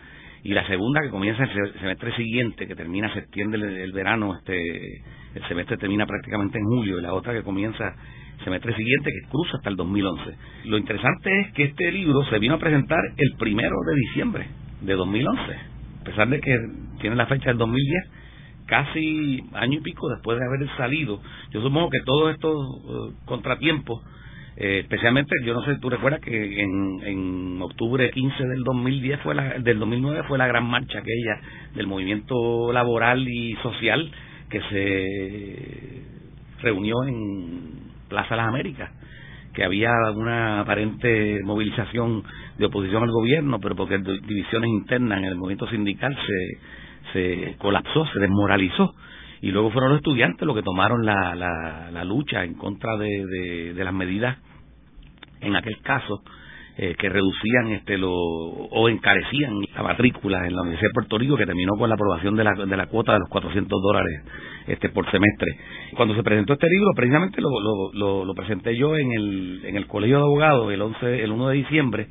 Y la segunda que comienza el semestre siguiente, que termina septiembre el verano, este el semestre termina prácticamente en julio, y la otra que comienza semestre siguiente que cruza hasta el 2011. Lo interesante es que este libro se vino a presentar el primero de diciembre de 2011, a pesar de que tiene la fecha del 2010, casi año y pico después de haber salido. Yo supongo que todos estos eh, contratiempos, eh, especialmente, yo no sé, tú recuerdas que en, en octubre 15 del 2010 fue la, del 2009 fue la gran marcha aquella del movimiento laboral y social que se reunió en Plaza Las Américas, que había una aparente movilización de oposición al gobierno, pero porque divisiones internas en el movimiento sindical se, se colapsó, se desmoralizó. Y luego fueron los estudiantes los que tomaron la, la, lucha en contra de, de las medidas, en aquel caso, eh, que reducían este lo, o encarecían la matrícula en la Universidad de Puerto Rico que terminó con la aprobación de la, de la cuota de los 400 dólares este por semestre. Cuando se presentó este libro, precisamente lo, lo, lo, presenté yo en el, en el Colegio de Abogados el 11, el 1 de diciembre.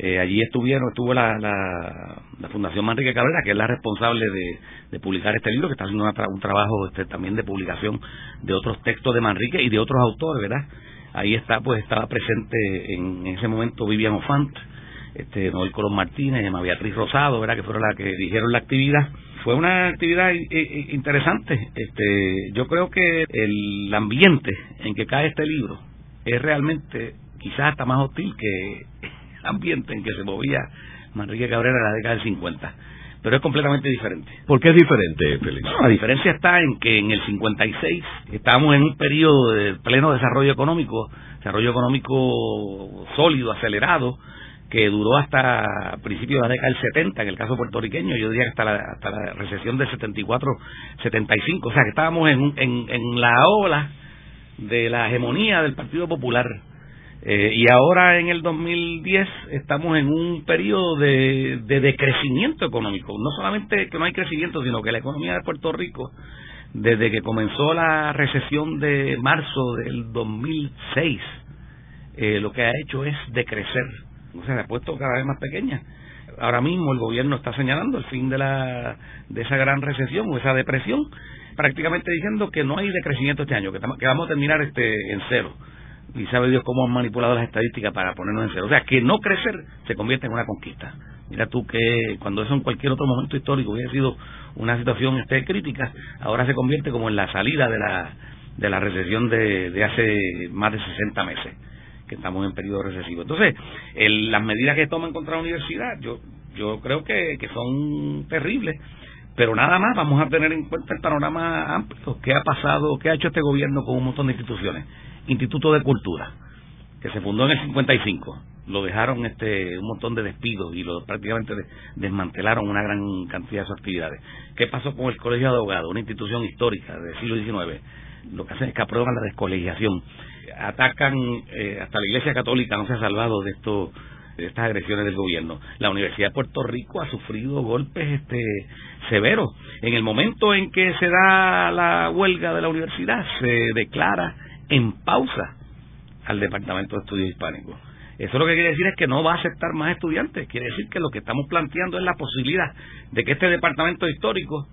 Eh, allí estuvieron, estuvo la, la, Fundación Manrique Cabrera, que es la responsable de, de publicar este libro, que está haciendo un trabajo este, también de publicación de otros textos de Manrique y de otros autores, ¿verdad? Ahí está, pues estaba presente en, ese momento Vivian Ofant, este, Noel Colón Martínez, Emma Beatriz Rosado, ¿verdad? que fueron las que dirigieron la actividad. Fue una actividad interesante. Este, yo creo que el ambiente en que cae este libro es realmente quizás hasta más hostil que ambiente en que se movía Manrique Cabrera en la década del 50 pero es completamente diferente. ¿Por qué es diferente, Félix? la diferencia está en que en el 56 estábamos en un periodo de pleno desarrollo económico, desarrollo económico sólido, acelerado, que duró hasta principios de la década del 70, en el caso puertorriqueño, yo diría que hasta la, hasta la recesión del 74-75, o sea que estábamos en, en, en la ola de la hegemonía del Partido Popular eh, y ahora en el 2010 estamos en un periodo de, de decrecimiento económico. No solamente que no hay crecimiento, sino que la economía de Puerto Rico, desde que comenzó la recesión de marzo del 2006, eh, lo que ha hecho es decrecer. O sea, se ha puesto cada vez más pequeña. Ahora mismo el gobierno está señalando el fin de, la, de esa gran recesión o esa depresión, prácticamente diciendo que no hay decrecimiento este año, que, que vamos a terminar este en cero y sabe Dios cómo han manipulado las estadísticas para ponernos en cero. O sea, que no crecer se convierte en una conquista. Mira tú que cuando eso en cualquier otro momento histórico hubiera sido una situación este, crítica, ahora se convierte como en la salida de la, de la recesión de, de hace más de 60 meses, que estamos en periodo recesivo. Entonces, el, las medidas que toman contra la universidad, yo, yo creo que, que son terribles pero nada más vamos a tener en cuenta el panorama amplio. ¿Qué ha pasado, qué ha hecho este gobierno con un montón de instituciones? Instituto de Cultura, que se fundó en el 55. Lo dejaron este un montón de despidos y lo prácticamente desmantelaron una gran cantidad de sus actividades. ¿Qué pasó con el Colegio de Abogados, una institución histórica del siglo XIX? Lo que hacen es que aprueban la descolegiación. Atacan, eh, hasta la Iglesia Católica no se ha salvado de esto de estas agresiones del gobierno. La Universidad de Puerto Rico ha sufrido golpes este severos. En el momento en que se da la huelga de la universidad, se declara en pausa al Departamento de Estudios Hispánicos. Eso lo que quiere decir es que no va a aceptar más estudiantes. Quiere decir que lo que estamos planteando es la posibilidad de que este departamento histórico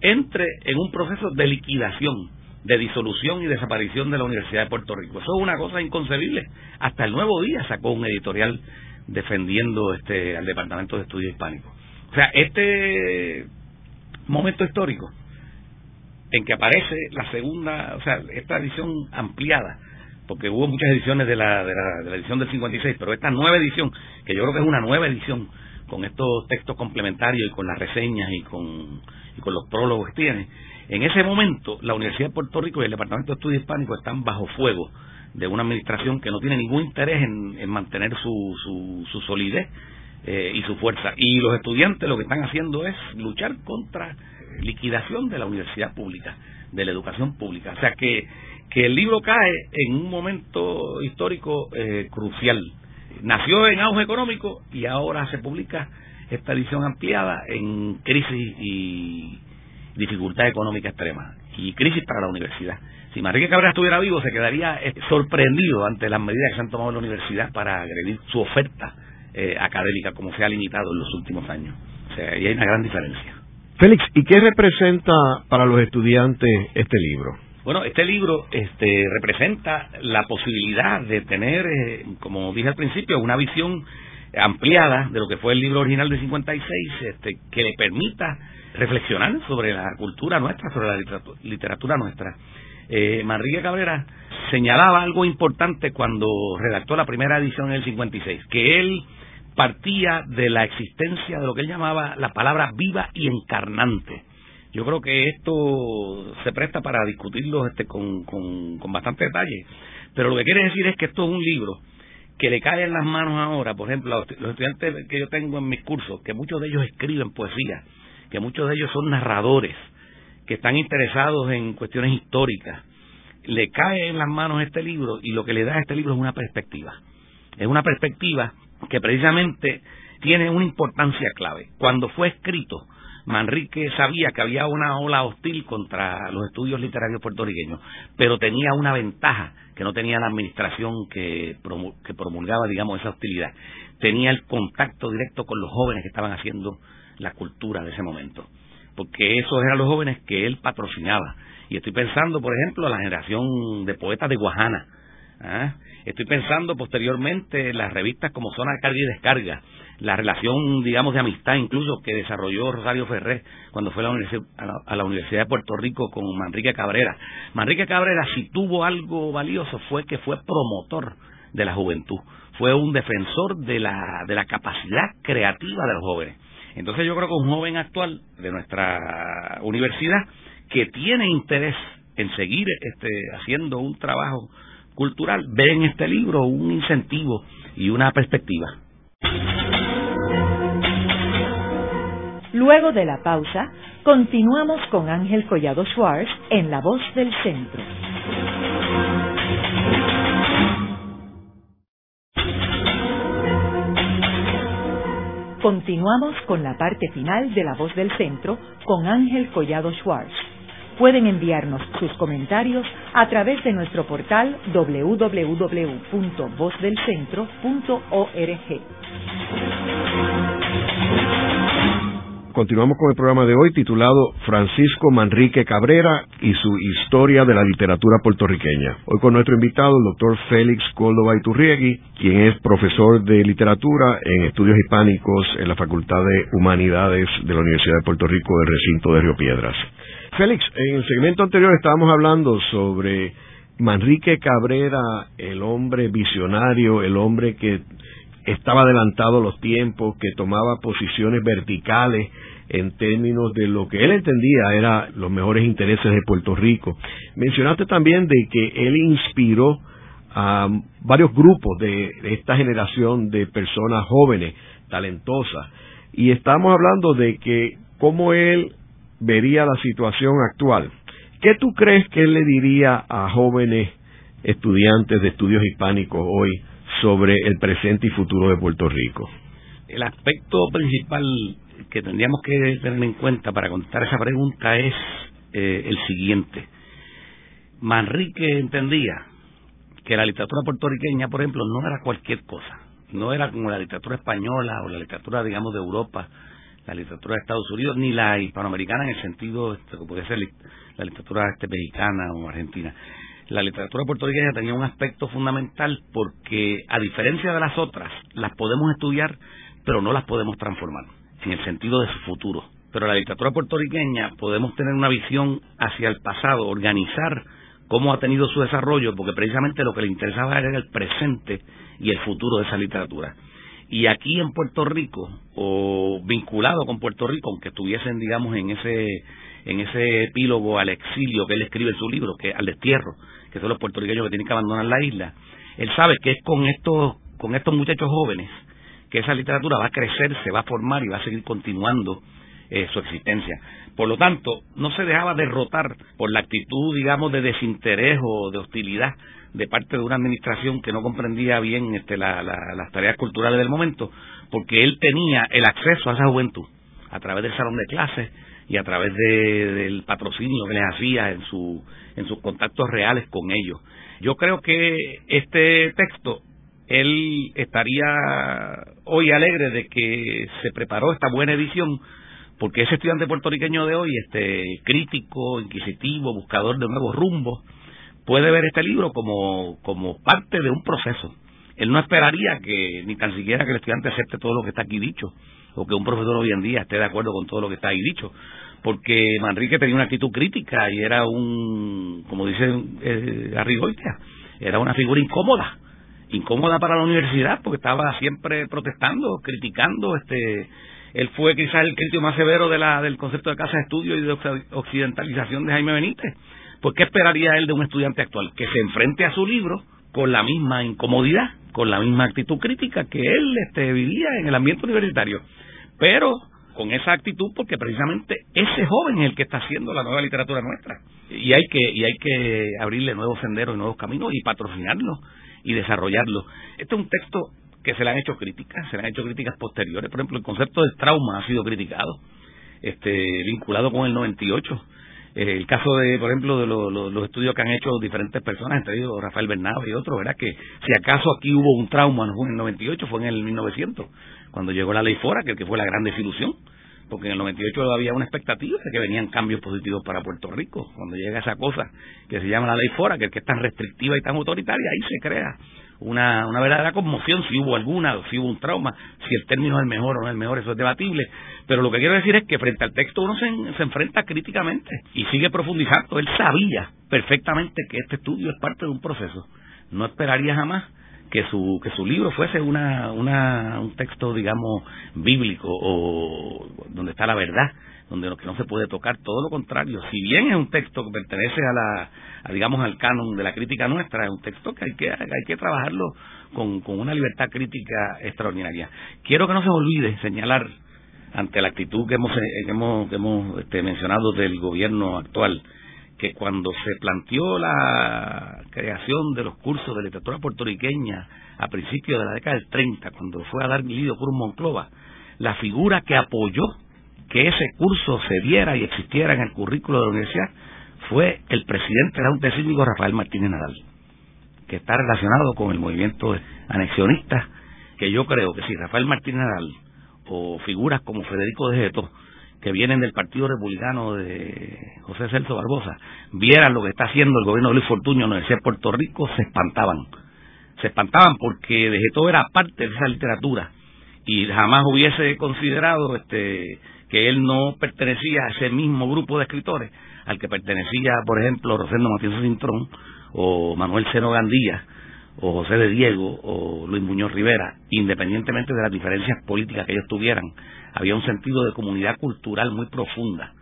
entre en un proceso de liquidación, de disolución y desaparición de la Universidad de Puerto Rico. Eso es una cosa inconcebible. Hasta el nuevo día sacó un editorial defendiendo este al Departamento de Estudios Hispánicos. O sea, este momento histórico en que aparece la segunda, o sea, esta edición ampliada, porque hubo muchas ediciones de la, de la, de la edición del 56, pero esta nueva edición, que yo creo que es una nueva edición, con estos textos complementarios y con las reseñas y con, y con los prólogos que tiene, en ese momento la Universidad de Puerto Rico y el Departamento de Estudios Hispánicos están bajo fuego de una administración que no tiene ningún interés en, en mantener su, su, su solidez eh, y su fuerza. Y los estudiantes lo que están haciendo es luchar contra liquidación de la universidad pública, de la educación pública. O sea que, que el libro cae en un momento histórico eh, crucial. Nació en auge económico y ahora se publica esta edición ampliada en crisis y dificultad económica extrema y crisis para la universidad. Si Manrique Cabrera estuviera vivo, se quedaría eh, sorprendido ante las medidas que se han tomado en la universidad para agredir su oferta eh, académica, como se ha limitado en los últimos años. O sea, y hay una gran diferencia. Félix, ¿y qué representa para los estudiantes este libro? Bueno, este libro este, representa la posibilidad de tener, eh, como dije al principio, una visión ampliada de lo que fue el libro original de 56, este, que le permita reflexionar sobre la cultura nuestra, sobre la literatura, nuestra. Eh, Manrique Cabrera señalaba algo importante cuando redactó la primera edición en el 56, que él partía de la existencia de lo que él llamaba la palabra viva y encarnante. Yo creo que esto se presta para discutirlo este, con, con, con bastante detalle, pero lo que quiere decir es que esto es un libro que le cae en las manos ahora, por ejemplo, los estudiantes que yo tengo en mis cursos, que muchos de ellos escriben poesía, que muchos de ellos son narradores, que están interesados en cuestiones históricas, le cae en las manos este libro y lo que le da a este libro es una perspectiva. Es una perspectiva que precisamente tiene una importancia clave. Cuando fue escrito, Manrique sabía que había una ola hostil contra los estudios literarios puertorriqueños, pero tenía una ventaja que no tenía la administración que, promulgaba, digamos, esa hostilidad. Tenía el contacto directo con los jóvenes que estaban haciendo la cultura de ese momento, porque esos eran los jóvenes que él patrocinaba. Y estoy pensando, por ejemplo, en la generación de poetas de Guajana. ¿Ah? Estoy pensando posteriormente en las revistas como Zona de Carga y Descarga, la relación, digamos, de amistad incluso que desarrolló Rosario Ferré cuando fue a la, a la, Universidad de Puerto Rico con Manrique Cabrera. Manrique Cabrera, si tuvo algo valioso, fue que fue promotor de la juventud, fue un defensor de la, de la capacidad creativa de los jóvenes. Entonces yo creo que un joven actual de nuestra universidad que tiene interés en seguir este, haciendo un trabajo cultural ve en este libro un incentivo y una perspectiva. Luego de la pausa, continuamos con Ángel Collado Schwartz en La Voz del Centro. Continuamos con la parte final de La Voz del Centro con Ángel Collado Schwartz. Pueden enviarnos sus comentarios a través de nuestro portal www.vozdelcentro.org. Continuamos con el programa de hoy titulado Francisco Manrique Cabrera y su historia de la literatura puertorriqueña. Hoy con nuestro invitado, el doctor Félix Córdoba Iturriegui, quien es profesor de literatura en estudios hispánicos en la Facultad de Humanidades de la Universidad de Puerto Rico del recinto de Río Piedras. Félix, en el segmento anterior estábamos hablando sobre Manrique Cabrera, el hombre visionario, el hombre que estaba adelantado a los tiempos, que tomaba posiciones verticales en términos de lo que él entendía eran los mejores intereses de Puerto Rico. Mencionaste también de que él inspiró a varios grupos de esta generación de personas jóvenes, talentosas, y estamos hablando de que cómo él vería la situación actual. ¿Qué tú crees que él le diría a jóvenes estudiantes de estudios hispánicos hoy sobre el presente y futuro de Puerto Rico? El aspecto principal que tendríamos que tener en cuenta para contestar esa pregunta es eh, el siguiente. Manrique entendía que la literatura puertorriqueña, por ejemplo, no era cualquier cosa. No era como la literatura española o la literatura, digamos, de Europa, la literatura de Estados Unidos, ni la hispanoamericana en el sentido este, que puede ser la literatura este, mexicana o argentina la literatura puertorriqueña tenía un aspecto fundamental porque, a diferencia de las otras, las podemos estudiar, pero no las podemos transformar, en el sentido de su futuro. Pero la literatura puertorriqueña podemos tener una visión hacia el pasado, organizar cómo ha tenido su desarrollo, porque precisamente lo que le interesaba era el presente y el futuro de esa literatura. Y aquí en Puerto Rico, o vinculado con Puerto Rico, aunque estuviesen, digamos, en ese, en ese epílogo al exilio que él escribe en su libro, que al destierro, que son los puertorriqueños que tienen que abandonar la isla, él sabe que es con estos, con estos muchachos jóvenes que esa literatura va a crecer, se va a formar y va a seguir continuando eh, su existencia. Por lo tanto, no se dejaba derrotar por la actitud, digamos, de desinterés o de hostilidad de parte de una administración que no comprendía bien este, las tareas culturales del momento, porque él tenía el acceso a esa juventud a través del salón de clases y a través del patrocinio que les hacía en, su, en sus contactos reales con ellos. Yo creo que este texto, él estaría hoy alegre de que se preparó esta buena edición, porque ese estudiante puertorriqueño de hoy, este crítico, inquisitivo, buscador de nuevos rumbos, puede ver este libro como, como parte de un proceso. Él no esperaría que ni tan siquiera que el estudiante acepte todo lo que está aquí dicho, o que un profesor hoy en día esté de acuerdo con todo lo que está ahí dicho, porque Manrique tenía una actitud crítica y era un, como dice eh, era una figura incómoda, incómoda para la universidad, porque estaba siempre protestando, criticando, este él fue quizás el crítico más severo de la, del concepto de casa de estudio y de occidentalización de Jaime Benítez. Pues, ¿qué esperaría él de un estudiante actual? Que se enfrente a su libro con la misma incomodidad, con la misma actitud crítica que él este, vivía en el ambiente universitario. Pero con esa actitud porque precisamente ese joven es el que está haciendo la nueva literatura nuestra y hay que y hay que abrirle nuevos senderos y nuevos caminos y patrocinarlo y desarrollarlo. Este es un texto que se le han hecho críticas, se le han hecho críticas posteriores. Por ejemplo, el concepto del trauma ha sido criticado, este, vinculado con el 98. Eh, el caso de, por ejemplo, de los estudios que han hecho diferentes personas, entre ellos Rafael Bernardo y otros, ¿verdad? Que si acaso aquí hubo un trauma no fue en el 98, fue en el 1900, cuando llegó la ley Fora, que, que fue la gran desilusión porque en el 98 había una expectativa de que venían cambios positivos para Puerto Rico. Cuando llega esa cosa que se llama la ley Fora, que que es tan restrictiva y tan autoritaria, ahí se crea una, una verdadera conmoción, si hubo alguna, si hubo un trauma, si el término es el mejor o no es el mejor, eso es debatible. Pero lo que quiero decir es que frente al texto uno se, enfrenta críticamente y sigue profundizando. Él sabía perfectamente que este estudio es parte de un proceso. No esperaría jamás que su que su libro fuese una, una un texto digamos bíblico o donde está la verdad donde lo que no se puede tocar todo lo contrario si bien es un texto que pertenece a la digamos al canon de la crítica nuestra es un texto que hay que hay que trabajarlo con, con una libertad crítica extraordinaria quiero que no se olvide señalar ante la actitud que hemos que hemos, que hemos este, mencionado del gobierno actual que cuando se planteó la creación de los cursos de literatura puertorriqueña a principios de la década del 30, cuando fue a dar Lidio Cruz Monclova, la figura que apoyó que ese curso se diera y existiera en el currículo de la universidad fue el presidente de la UNTE Rafael Martínez Nadal, que está relacionado con el movimiento anexionista, que yo creo que si Rafael Martínez Nadal o figuras como Federico de Geto que vienen del Partido Republicano de José Celso Barbosa vieran lo que está haciendo el gobierno de Luis Fortuño en la Puerto Rico, se espantaban. Se espantaban porque de todo era parte de esa literatura y jamás hubiese considerado este que él no pertenecía a ese mismo grupo de escritores al que pertenecía, por ejemplo, Rosendo Matías Cintrón o Manuel Seno Gandía o José de Diego o Luis Muñoz Rivera, independientemente de las diferencias políticas que ellos tuvieran, había un sentido de comunidad cultural muy profunda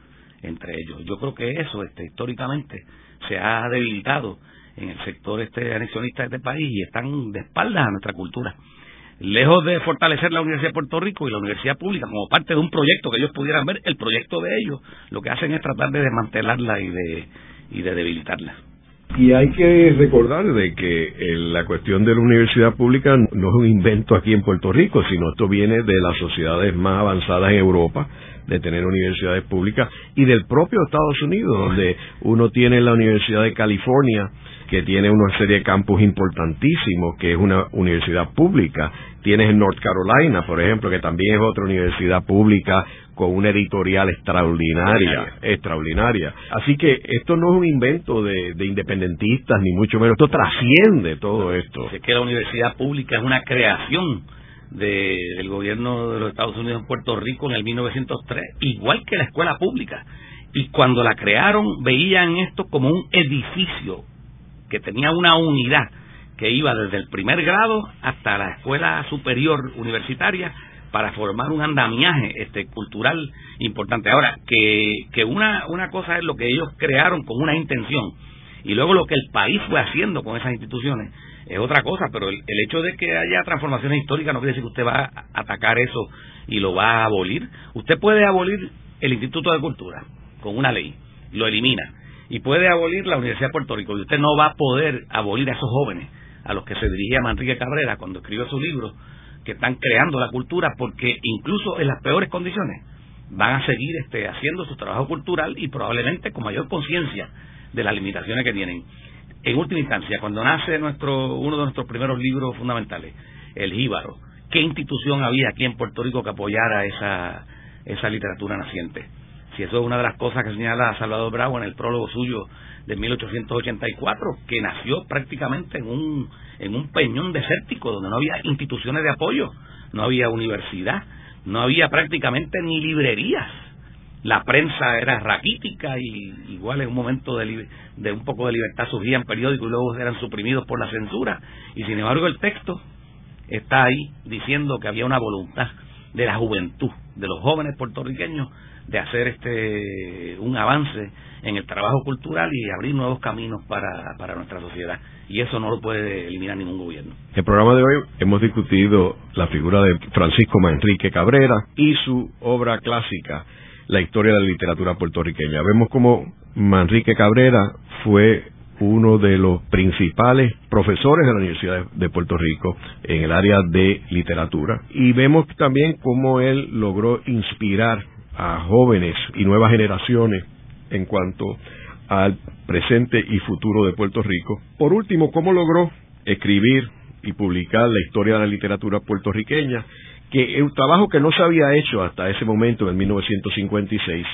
entre ellos. Yo creo que eso este, históricamente se ha debilitado en el sector este anexionista de este país y están de espaldas a nuestra cultura. Lejos de fortalecer la Universidad de Puerto Rico y la Universidad Pública como parte de un proyecto que ellos pudieran ver, el proyecto de ellos lo que hacen es tratar de desmantelarla y de, y de debilitarla. Y hay que recordar de que eh, la cuestión de la universidad pública no es un invento aquí en Puerto Rico, sino esto viene de las sociedades más avanzadas en Europa, de tener universidades públicas, y del propio Estados Unidos, donde uno tiene la Universidad de California, que tiene una serie de campus importantísimos, que es una universidad pública. Tienes en North Carolina, por ejemplo, que también es otra universidad pública con una editorial extraordinaria, extraordinaria. Así que esto no es un invento de, independentistas, ni mucho menos, esto trasciende todo esto. Es que la universidad pública es una creación del gobierno de los Estados Unidos en Puerto Rico en el 1903, igual que la escuela pública. Y cuando la crearon veían esto como un edificio que tenía una unidad que iba desde el primer grado hasta la escuela superior universitaria para formar un andamiaje este cultural importante. Ahora, que, que una, una cosa es lo que ellos crearon con una intención y luego lo que el país fue haciendo con esas instituciones es otra cosa, pero el, hecho de que haya transformaciones históricas no quiere decir que usted va a atacar eso y lo va a abolir. Usted puede abolir el Instituto de Cultura con una ley, lo elimina y puede abolir la Universidad de Puerto Rico y usted no va a poder abolir a esos jóvenes a los que se dirigía Manrique Cabrera cuando escribió su libro que están creando la cultura porque incluso en las peores condiciones van a seguir este, haciendo su trabajo cultural y probablemente con mayor conciencia de las limitaciones que tienen. En última instancia, cuando nace nuestro uno de nuestros primeros libros fundamentales, El Jíbaro, ¿qué institución había aquí en Puerto Rico que apoyara esa esa literatura naciente. Si eso es una de las cosas que señala Salvador Bravo en el prólogo suyo de 1884, que nació prácticamente en un, en un peñón desértico donde no había instituciones de apoyo, no había universidad, no había prácticamente ni librerías. La prensa era raquítica y igual en un momento de, de un poco de libertad surgían periódicos y luego eran suprimidos por la censura. Y sin embargo el texto está ahí diciendo que había una voluntad de la juventud, de los jóvenes puertorriqueños, de hacer este un avance en el trabajo cultural y abrir nuevos caminos para, para nuestra sociedad. Y eso no lo puede eliminar ningún gobierno. En el programa de hoy hemos discutido la figura de Francisco Manrique Cabrera y su obra clásica, La historia de la literatura puertorriqueña. Vemos como Manrique Cabrera fue uno de los principales profesores de la Universidad de Puerto Rico en el área de literatura y vemos también cómo él logró inspirar a jóvenes y nuevas generaciones en cuanto al presente y futuro de Puerto Rico. Por último, cómo logró escribir y publicar la historia de la literatura puertorriqueña, que es un trabajo que no se había hecho hasta ese momento, en 1956,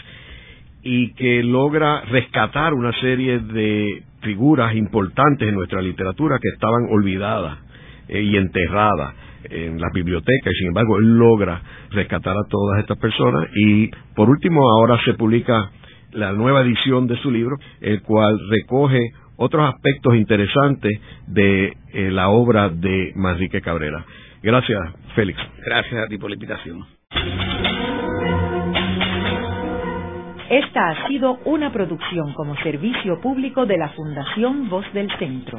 y que logra rescatar una serie de figuras importantes en nuestra literatura que estaban olvidadas eh, y enterradas en la biblioteca y sin embargo él logra rescatar a todas estas personas y por último ahora se publica la nueva edición de su libro el cual recoge otros aspectos interesantes de eh, la obra de Manrique Cabrera. Gracias, Félix. Gracias a ti por la invitación. Esta ha sido una producción como servicio público de la Fundación Voz del Centro.